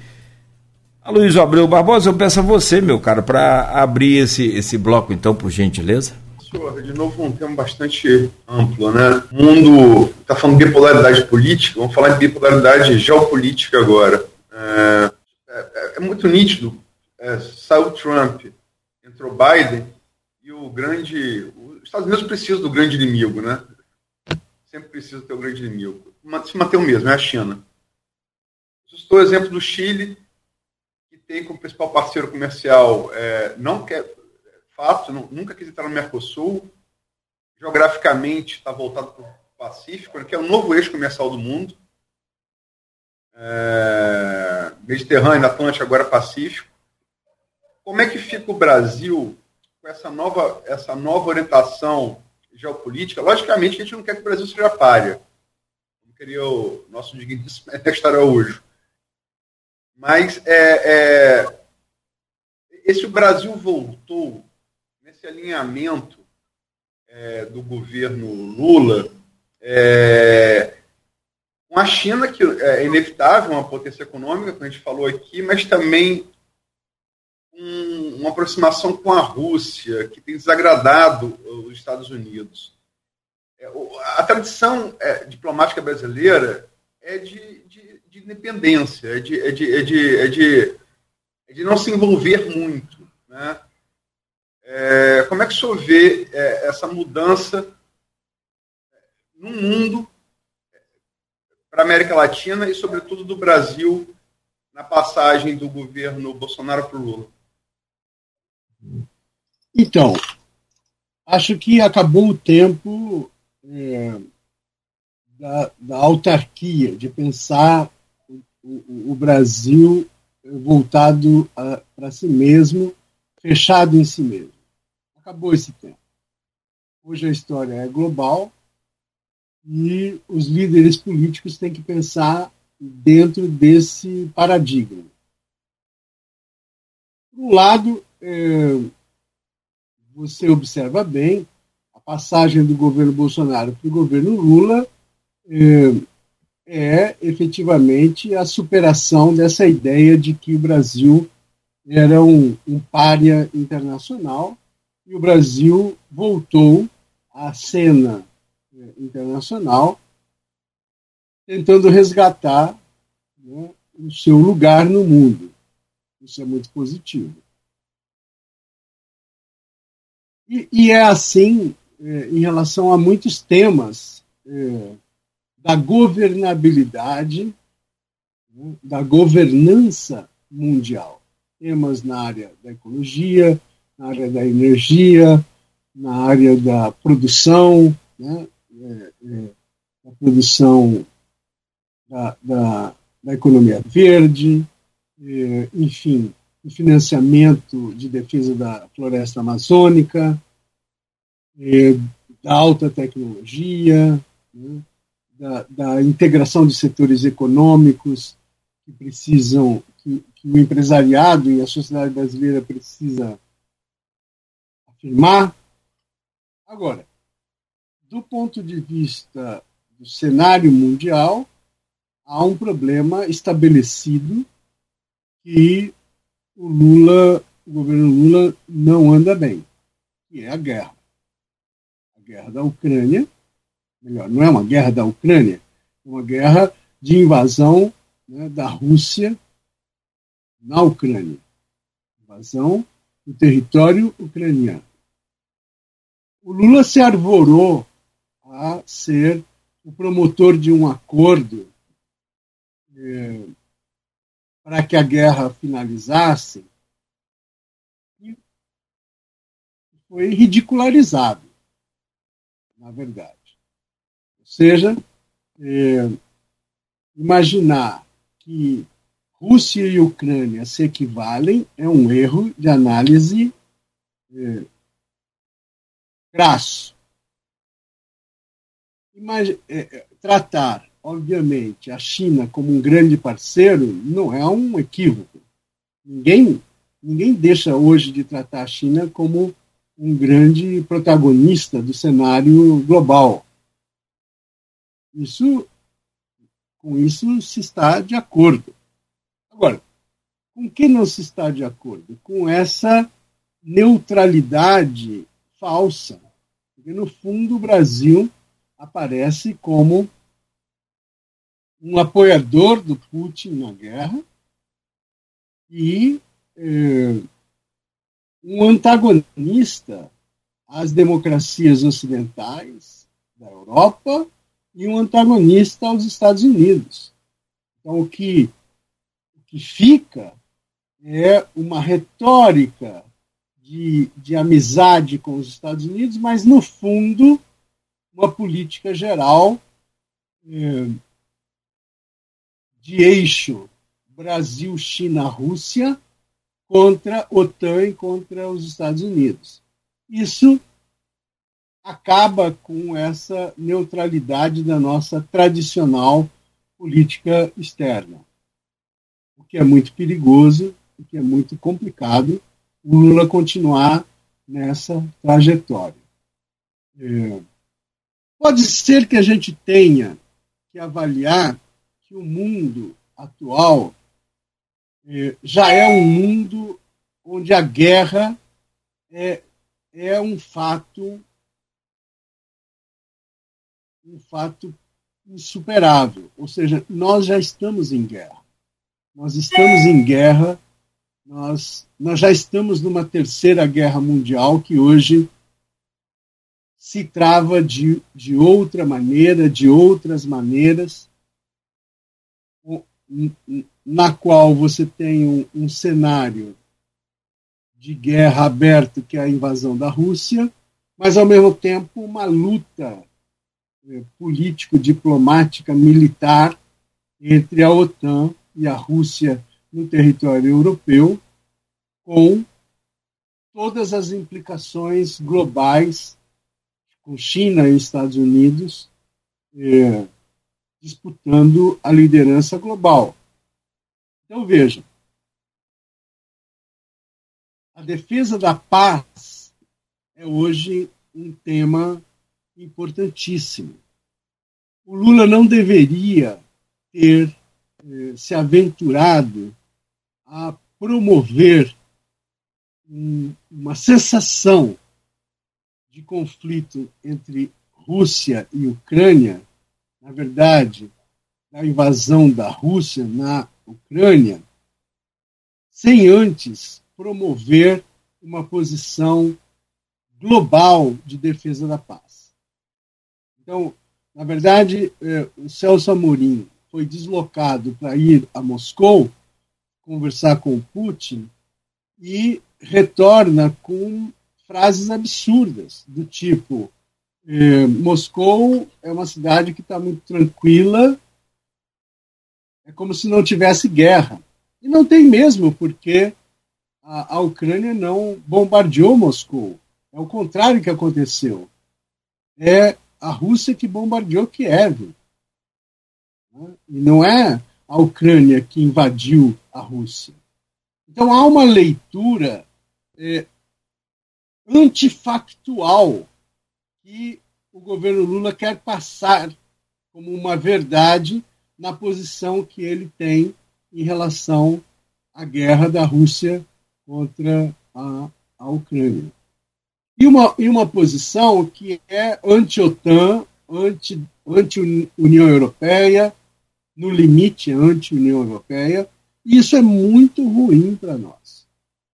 [SPEAKER 2] Luiz Abreu Barbosa, eu peço a você, meu caro, para abrir esse, esse bloco, então, por gentileza.
[SPEAKER 5] Senhor, de novo um tema bastante amplo, né? O mundo está falando de bipolaridade política, vamos falar de bipolaridade geopolítica agora. É, é, é muito nítido. É, saiu Trump, entrou Biden e o grande. Os Estados Unidos precisam do grande inimigo, né? Sempre precisa ter o grande inimigo. Se mantém o mesmo, é a China. Estou exemplo do Chile, tem como principal parceiro comercial, é, não quer, fato, não, nunca quis entrar no Mercosul, geograficamente está voltado para o Pacífico, que é o novo eixo comercial do mundo é, Mediterrâneo, Atlântico, agora Pacífico. Como é que fica o Brasil com essa nova, essa nova orientação geopolítica? Logicamente, a gente não quer que o Brasil seja párea. Não queria o nosso digníssimo Ernesto Araújo. Mas é, é, esse o Brasil voltou nesse alinhamento é, do governo Lula é, com a China, que é inevitável, uma potência econômica, como a gente falou aqui, mas também um, uma aproximação com a Rússia, que tem desagradado os Estados Unidos. É, a tradição é, diplomática brasileira é de, de, de independência, é de, é, de, é, de, é, de, é de não se envolver muito. Né? É, como é que o senhor vê é, essa mudança no mundo para a América Latina e, sobretudo, do Brasil na passagem do governo Bolsonaro para o Lula?
[SPEAKER 3] Então, acho que acabou o tempo é, da, da, autarquia, de pensar o, o, Brasil voltado para si mesmo, fechado em si mesmo. Acabou esse tempo. Hoje a história é global e os líderes políticos têm que pensar dentro desse paradigma. Por um lado, é, você observa bem a passagem do governo Bolsonaro para o governo Lula é, é efetivamente a superação dessa ideia de que o Brasil era um, um internacional e o Brasil voltou à cena é, internacional tentando resgatar né, o seu lugar no mundo. Isso é muito positivo. E, e é assim é, em relação a muitos temas é, da governabilidade, né, da governança mundial. Temas na área da ecologia, na área da energia, na área da produção, né, é, é, da produção da, da, da economia verde, eh, enfim, o financiamento de defesa da floresta amazônica, eh, da alta tecnologia, né, da, da, integração de setores econômicos que precisam, que, que o empresariado e a sociedade brasileira precisa afirmar. Agora, do ponto de vista do cenário mundial, há um problema estabelecido que o Lula, o governo Lula não anda bem, que é a guerra. A guerra da Ucrânia, melhor, não é uma guerra da Ucrânia, é uma guerra de invasão né, da Rússia na Ucrânia. Invasão do território ucraniano. O Lula se arvorou a ser o promotor de um acordo é, para que a guerra finalizasse, foi ridicularizado, na verdade. Seja, é, imaginar que Rússia e Ucrânia se equivalem é um erro de análise é, crasso. Imag é, é tratar obviamente, a China como um grande parceiro não é um equívoco. Ninguém, ninguém deixa hoje de tratar a China como um grande protagonista do cenário global. Isso, com isso se está de acordo. Agora, com que não se está de acordo? Com essa neutralidade falsa. Porque, no fundo, o Brasil aparece como um apoiador do Putin na guerra e eh, um antagonista às democracias ocidentais da Europa e um antagonista aos Estados Unidos. Então, o que, o que fica é uma retórica de, de amizade com os Estados Unidos, mas, no fundo, uma política geral eh, de eixo Brasil, China, Rússia contra OTAN e contra os Estados Unidos. Isso acaba com essa neutralidade da nossa tradicional política externa, o que é muito perigoso, o que é muito complicado o Lula continuar nessa trajetória. É, pode ser que a gente tenha que avaliar que o mundo atual é, já é um mundo onde a guerra é, é um fato um fato insuperável. Ou seja, nós já estamos em guerra. Nós estamos em guerra, nós, nós já estamos numa terceira guerra mundial que hoje se trava de, de outra maneira, de outras maneiras, na qual você tem um, um cenário de guerra aberto, que é a invasão da Rússia, mas, ao mesmo tempo, uma luta político-diplomática militar entre a OTAN e a Rússia no território europeu, com todas as implicações globais, com China e Estados Unidos é, disputando a liderança global. Então, veja, a defesa da paz é hoje um tema importantíssimo. O Lula não deveria ter eh, se aventurado a promover um, uma sensação de conflito entre Rússia e Ucrânia, na verdade, da invasão da Rússia na Ucrânia, sem antes promover uma posição global de defesa da paz. Então, na verdade, eh, o Celso Amorim foi deslocado para ir a Moscou conversar com o Putin e retorna com frases absurdas, do tipo: eh, Moscou é uma cidade que está muito tranquila, é como se não tivesse guerra. E não tem mesmo, porque a, a Ucrânia não bombardeou Moscou. É o contrário que aconteceu. É a Rússia que bombardeou Kiev. Né? E não é a Ucrânia que invadiu a Rússia. Então há uma leitura é, antifactual que o governo Lula quer passar como uma verdade na posição que ele tem em relação à guerra da Rússia contra a, a Ucrânia. E uma, e uma posição que é anti-OTAN, anti-União anti Europeia, no limite anti-União Europeia, e isso é muito ruim para nós.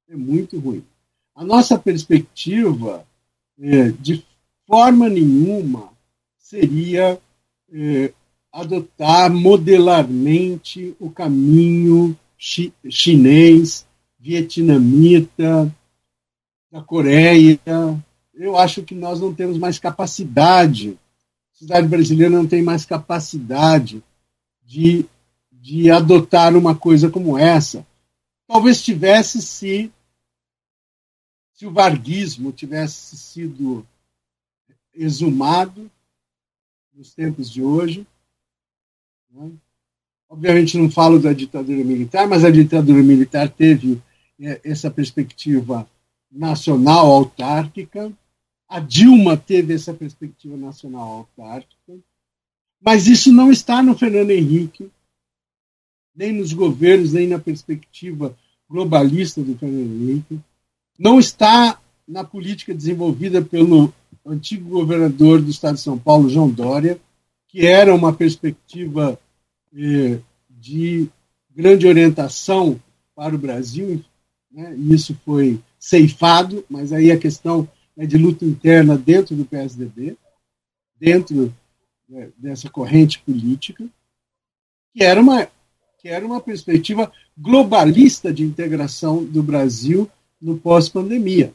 [SPEAKER 3] É muito ruim. A nossa perspectiva, é, de forma nenhuma, seria é, adotar modelarmente o caminho chi chinês, vietnamita, da Coreia. Eu acho que nós não temos mais capacidade, a sociedade brasileira não tem mais capacidade de, de adotar uma coisa como essa. Talvez tivesse se, se o varguismo tivesse sido exumado nos tempos de hoje, né? Obviamente não falo da ditadura militar, mas a ditadura militar teve é, essa perspectiva nacional autárquica. A Dilma teve essa perspectiva nacional autárquica. Mas isso não está no Fernando Henrique, nem nos governos, nem na perspectiva globalista do Fernando Henrique. Não está na política desenvolvida pelo antigo governador do estado de São Paulo, João Dória, que era uma perspectiva eh, de grande orientação para o Brasil, né? e isso foi ceifado, mas aí a questão é de luta interna dentro do PSDB, dentro né, dessa corrente política, que era uma que era uma perspectiva globalista de integração do Brasil no pós-pandemia.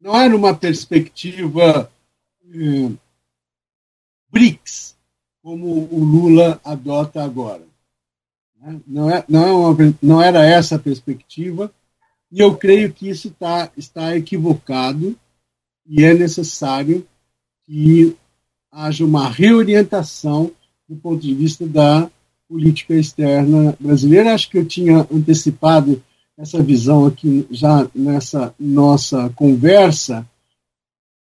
[SPEAKER 3] Não era uma perspectiva eh, BRICS, como o Lula adota agora. Né? Não, é, não, é uma, não era essa a perspectiva, e eu creio que isso tá, está equivocado e é necessário que haja uma reorientação do ponto de vista da política externa brasileira. Acho que eu tinha antecipado essa visão aqui já nessa nossa conversa.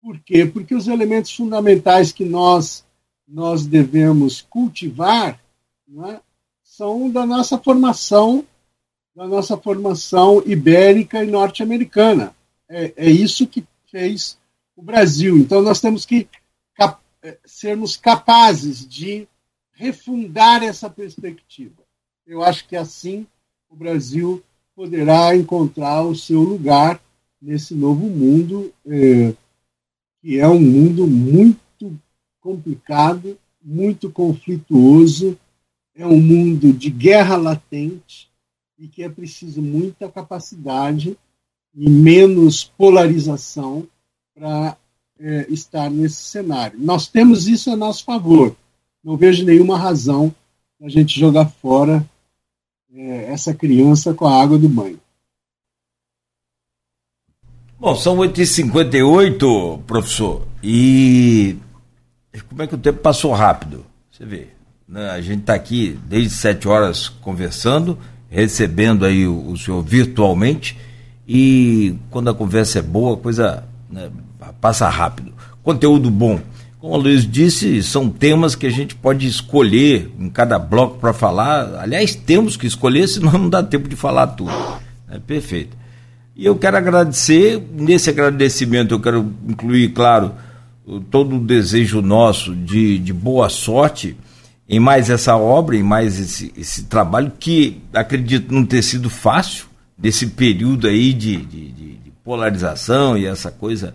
[SPEAKER 3] Por quê? Porque os elementos fundamentais que nós nós devemos cultivar é, são da nossa formação, da nossa formação ibérica e norte-americana. É, é isso que fez o Brasil. Então nós temos que cap é, sermos capazes de refundar essa perspectiva. Eu acho que assim o Brasil poderá encontrar o seu lugar nesse novo mundo, é, que é um mundo muito complicado, muito conflituoso é um mundo de guerra latente e que é preciso muita capacidade e menos polarização para é, estar nesse cenário. Nós temos isso a nosso favor. Não vejo nenhuma razão para a gente jogar fora é, essa criança com a água do banho.
[SPEAKER 2] Bom, são 8h58, professor, e como é que o tempo passou rápido? Você vê, né? a gente está aqui desde 7 horas conversando, recebendo aí o, o senhor virtualmente, e quando a conversa é boa, a coisa né, passa rápido. Conteúdo bom. Como a Luiz disse, são temas que a gente pode escolher em cada bloco para falar. Aliás, temos que escolher, senão não dá tempo de falar tudo. É perfeito. E eu quero agradecer, nesse agradecimento eu quero incluir, claro, todo o desejo nosso de, de boa sorte em mais essa obra, em mais esse, esse trabalho, que acredito não ter sido fácil, desse período aí de, de, de polarização e essa coisa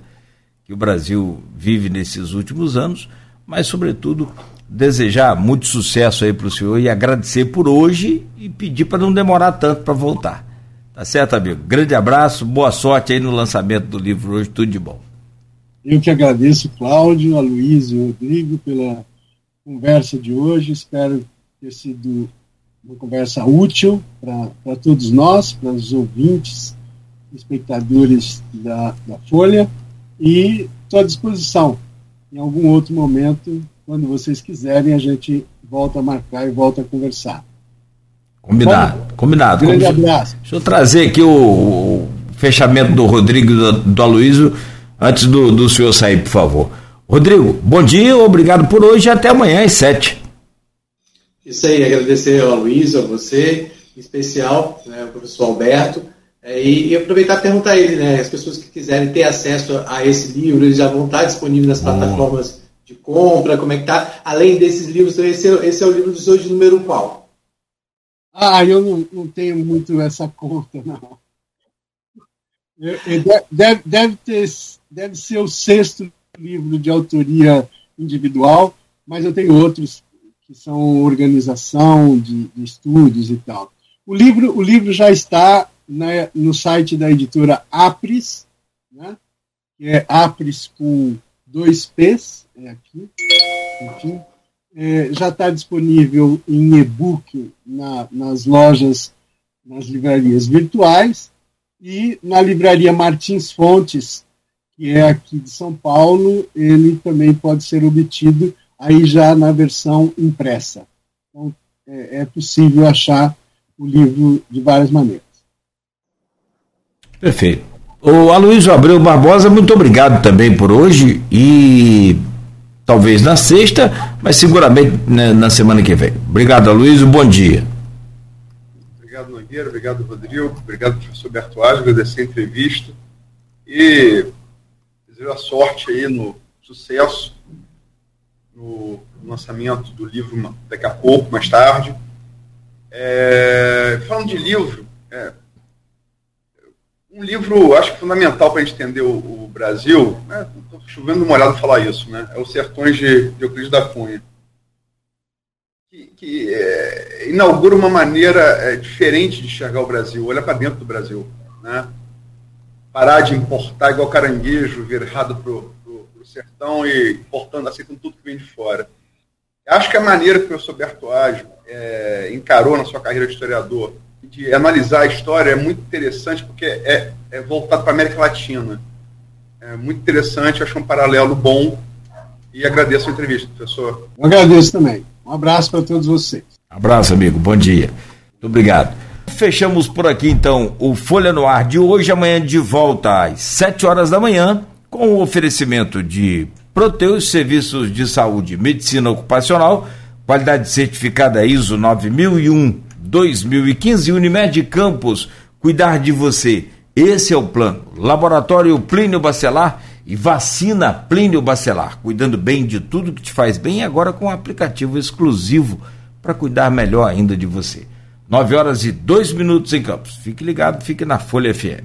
[SPEAKER 2] que o Brasil vive nesses últimos anos, mas, sobretudo, desejar muito sucesso aí para o senhor e agradecer por hoje e pedir para não demorar tanto para voltar. Tá certo, amigo? Grande abraço, boa sorte aí no lançamento do livro hoje, tudo de bom.
[SPEAKER 3] Eu que agradeço, Cláudio, a Luiz e Rodrigo pela conversa de hoje. Espero ter sido uma conversa útil para todos nós, para os ouvintes, espectadores da, da Folha e estou à disposição. Em algum outro momento, quando vocês quiserem, a gente volta a marcar e volta a conversar.
[SPEAKER 2] Combinado, Bom, combinado.
[SPEAKER 3] Grande abraço.
[SPEAKER 2] Deixa eu trazer aqui o, o fechamento do Rodrigo e do, do Aloysio antes do, do senhor sair, por favor. Rodrigo, bom dia, obrigado por hoje e até amanhã às sete.
[SPEAKER 6] Isso aí, agradecer ao Luiz, a você, em especial, né, o professor Alberto, é, e, e, aproveitar e perguntar a ele, né? As pessoas que quiserem ter acesso a esse livro, eles já vão estar disponíveis nas plataformas de compra, como é que tá? Além desses livros, então esse, é, esse é o livro de hoje número qual?
[SPEAKER 3] Ah, eu não, não tenho muito essa conta, não. Eu, eu deve, deve, ter, deve ser o sexto livro de autoria individual, mas eu tenho outros que são organização de, de estudos e tal. O livro, o livro já está no site da editora Apris, né? que é Apris com dois P's, é aqui, é, já está disponível em e-book na, nas lojas, nas livrarias virtuais e na livraria Martins Fontes, que é aqui de São Paulo, ele também pode ser obtido aí já na versão impressa. Então, é, é possível achar o livro de várias maneiras.
[SPEAKER 2] Perfeito. O Aloysio Abreu Barbosa, muito obrigado também por hoje e talvez na sexta, mas seguramente né, na semana que vem. Obrigado, Aloysio, bom dia.
[SPEAKER 5] Obrigado, Nogueira, obrigado, Rodrigo, obrigado, professor Bertuaz, agradecer a entrevista e desejo a sorte aí no sucesso no lançamento do livro daqui a pouco, mais tarde. É, falando de livro, é, um livro, acho que fundamental para a gente entender o, o Brasil, estou né, chovendo molhado falar isso, né, é o Sertões de, de Euclides da Cunha, que, que é, inaugura uma maneira é, diferente de enxergar o Brasil, olhar para dentro do Brasil. Né, parar de importar igual caranguejo virado para o sertão e importando, aceitando tudo que vem de fora. Acho que a maneira que o professor Bertoage é, encarou na sua carreira de historiador de analisar a história é muito interessante porque é, é voltado para a América Latina. É muito interessante, acho um paralelo bom e agradeço a entrevista, professor.
[SPEAKER 3] Eu agradeço também. Um abraço para todos vocês.
[SPEAKER 2] Abraço, amigo. Bom dia. Muito obrigado. Fechamos por aqui então o Folha no Ar de hoje, amanhã de volta às 7 horas da manhã, com o oferecimento de Proteus Serviços de Saúde e Medicina Ocupacional, qualidade certificada ISO 9001 2015 Unimed Campos, cuidar de você. Esse é o plano. Laboratório Plínio Bacelar e vacina Plínio Bacelar, cuidando bem de tudo que te faz bem agora com um aplicativo exclusivo para cuidar melhor ainda de você. 9 horas e 2 minutos em Campos. Fique ligado, fique na Folha FM.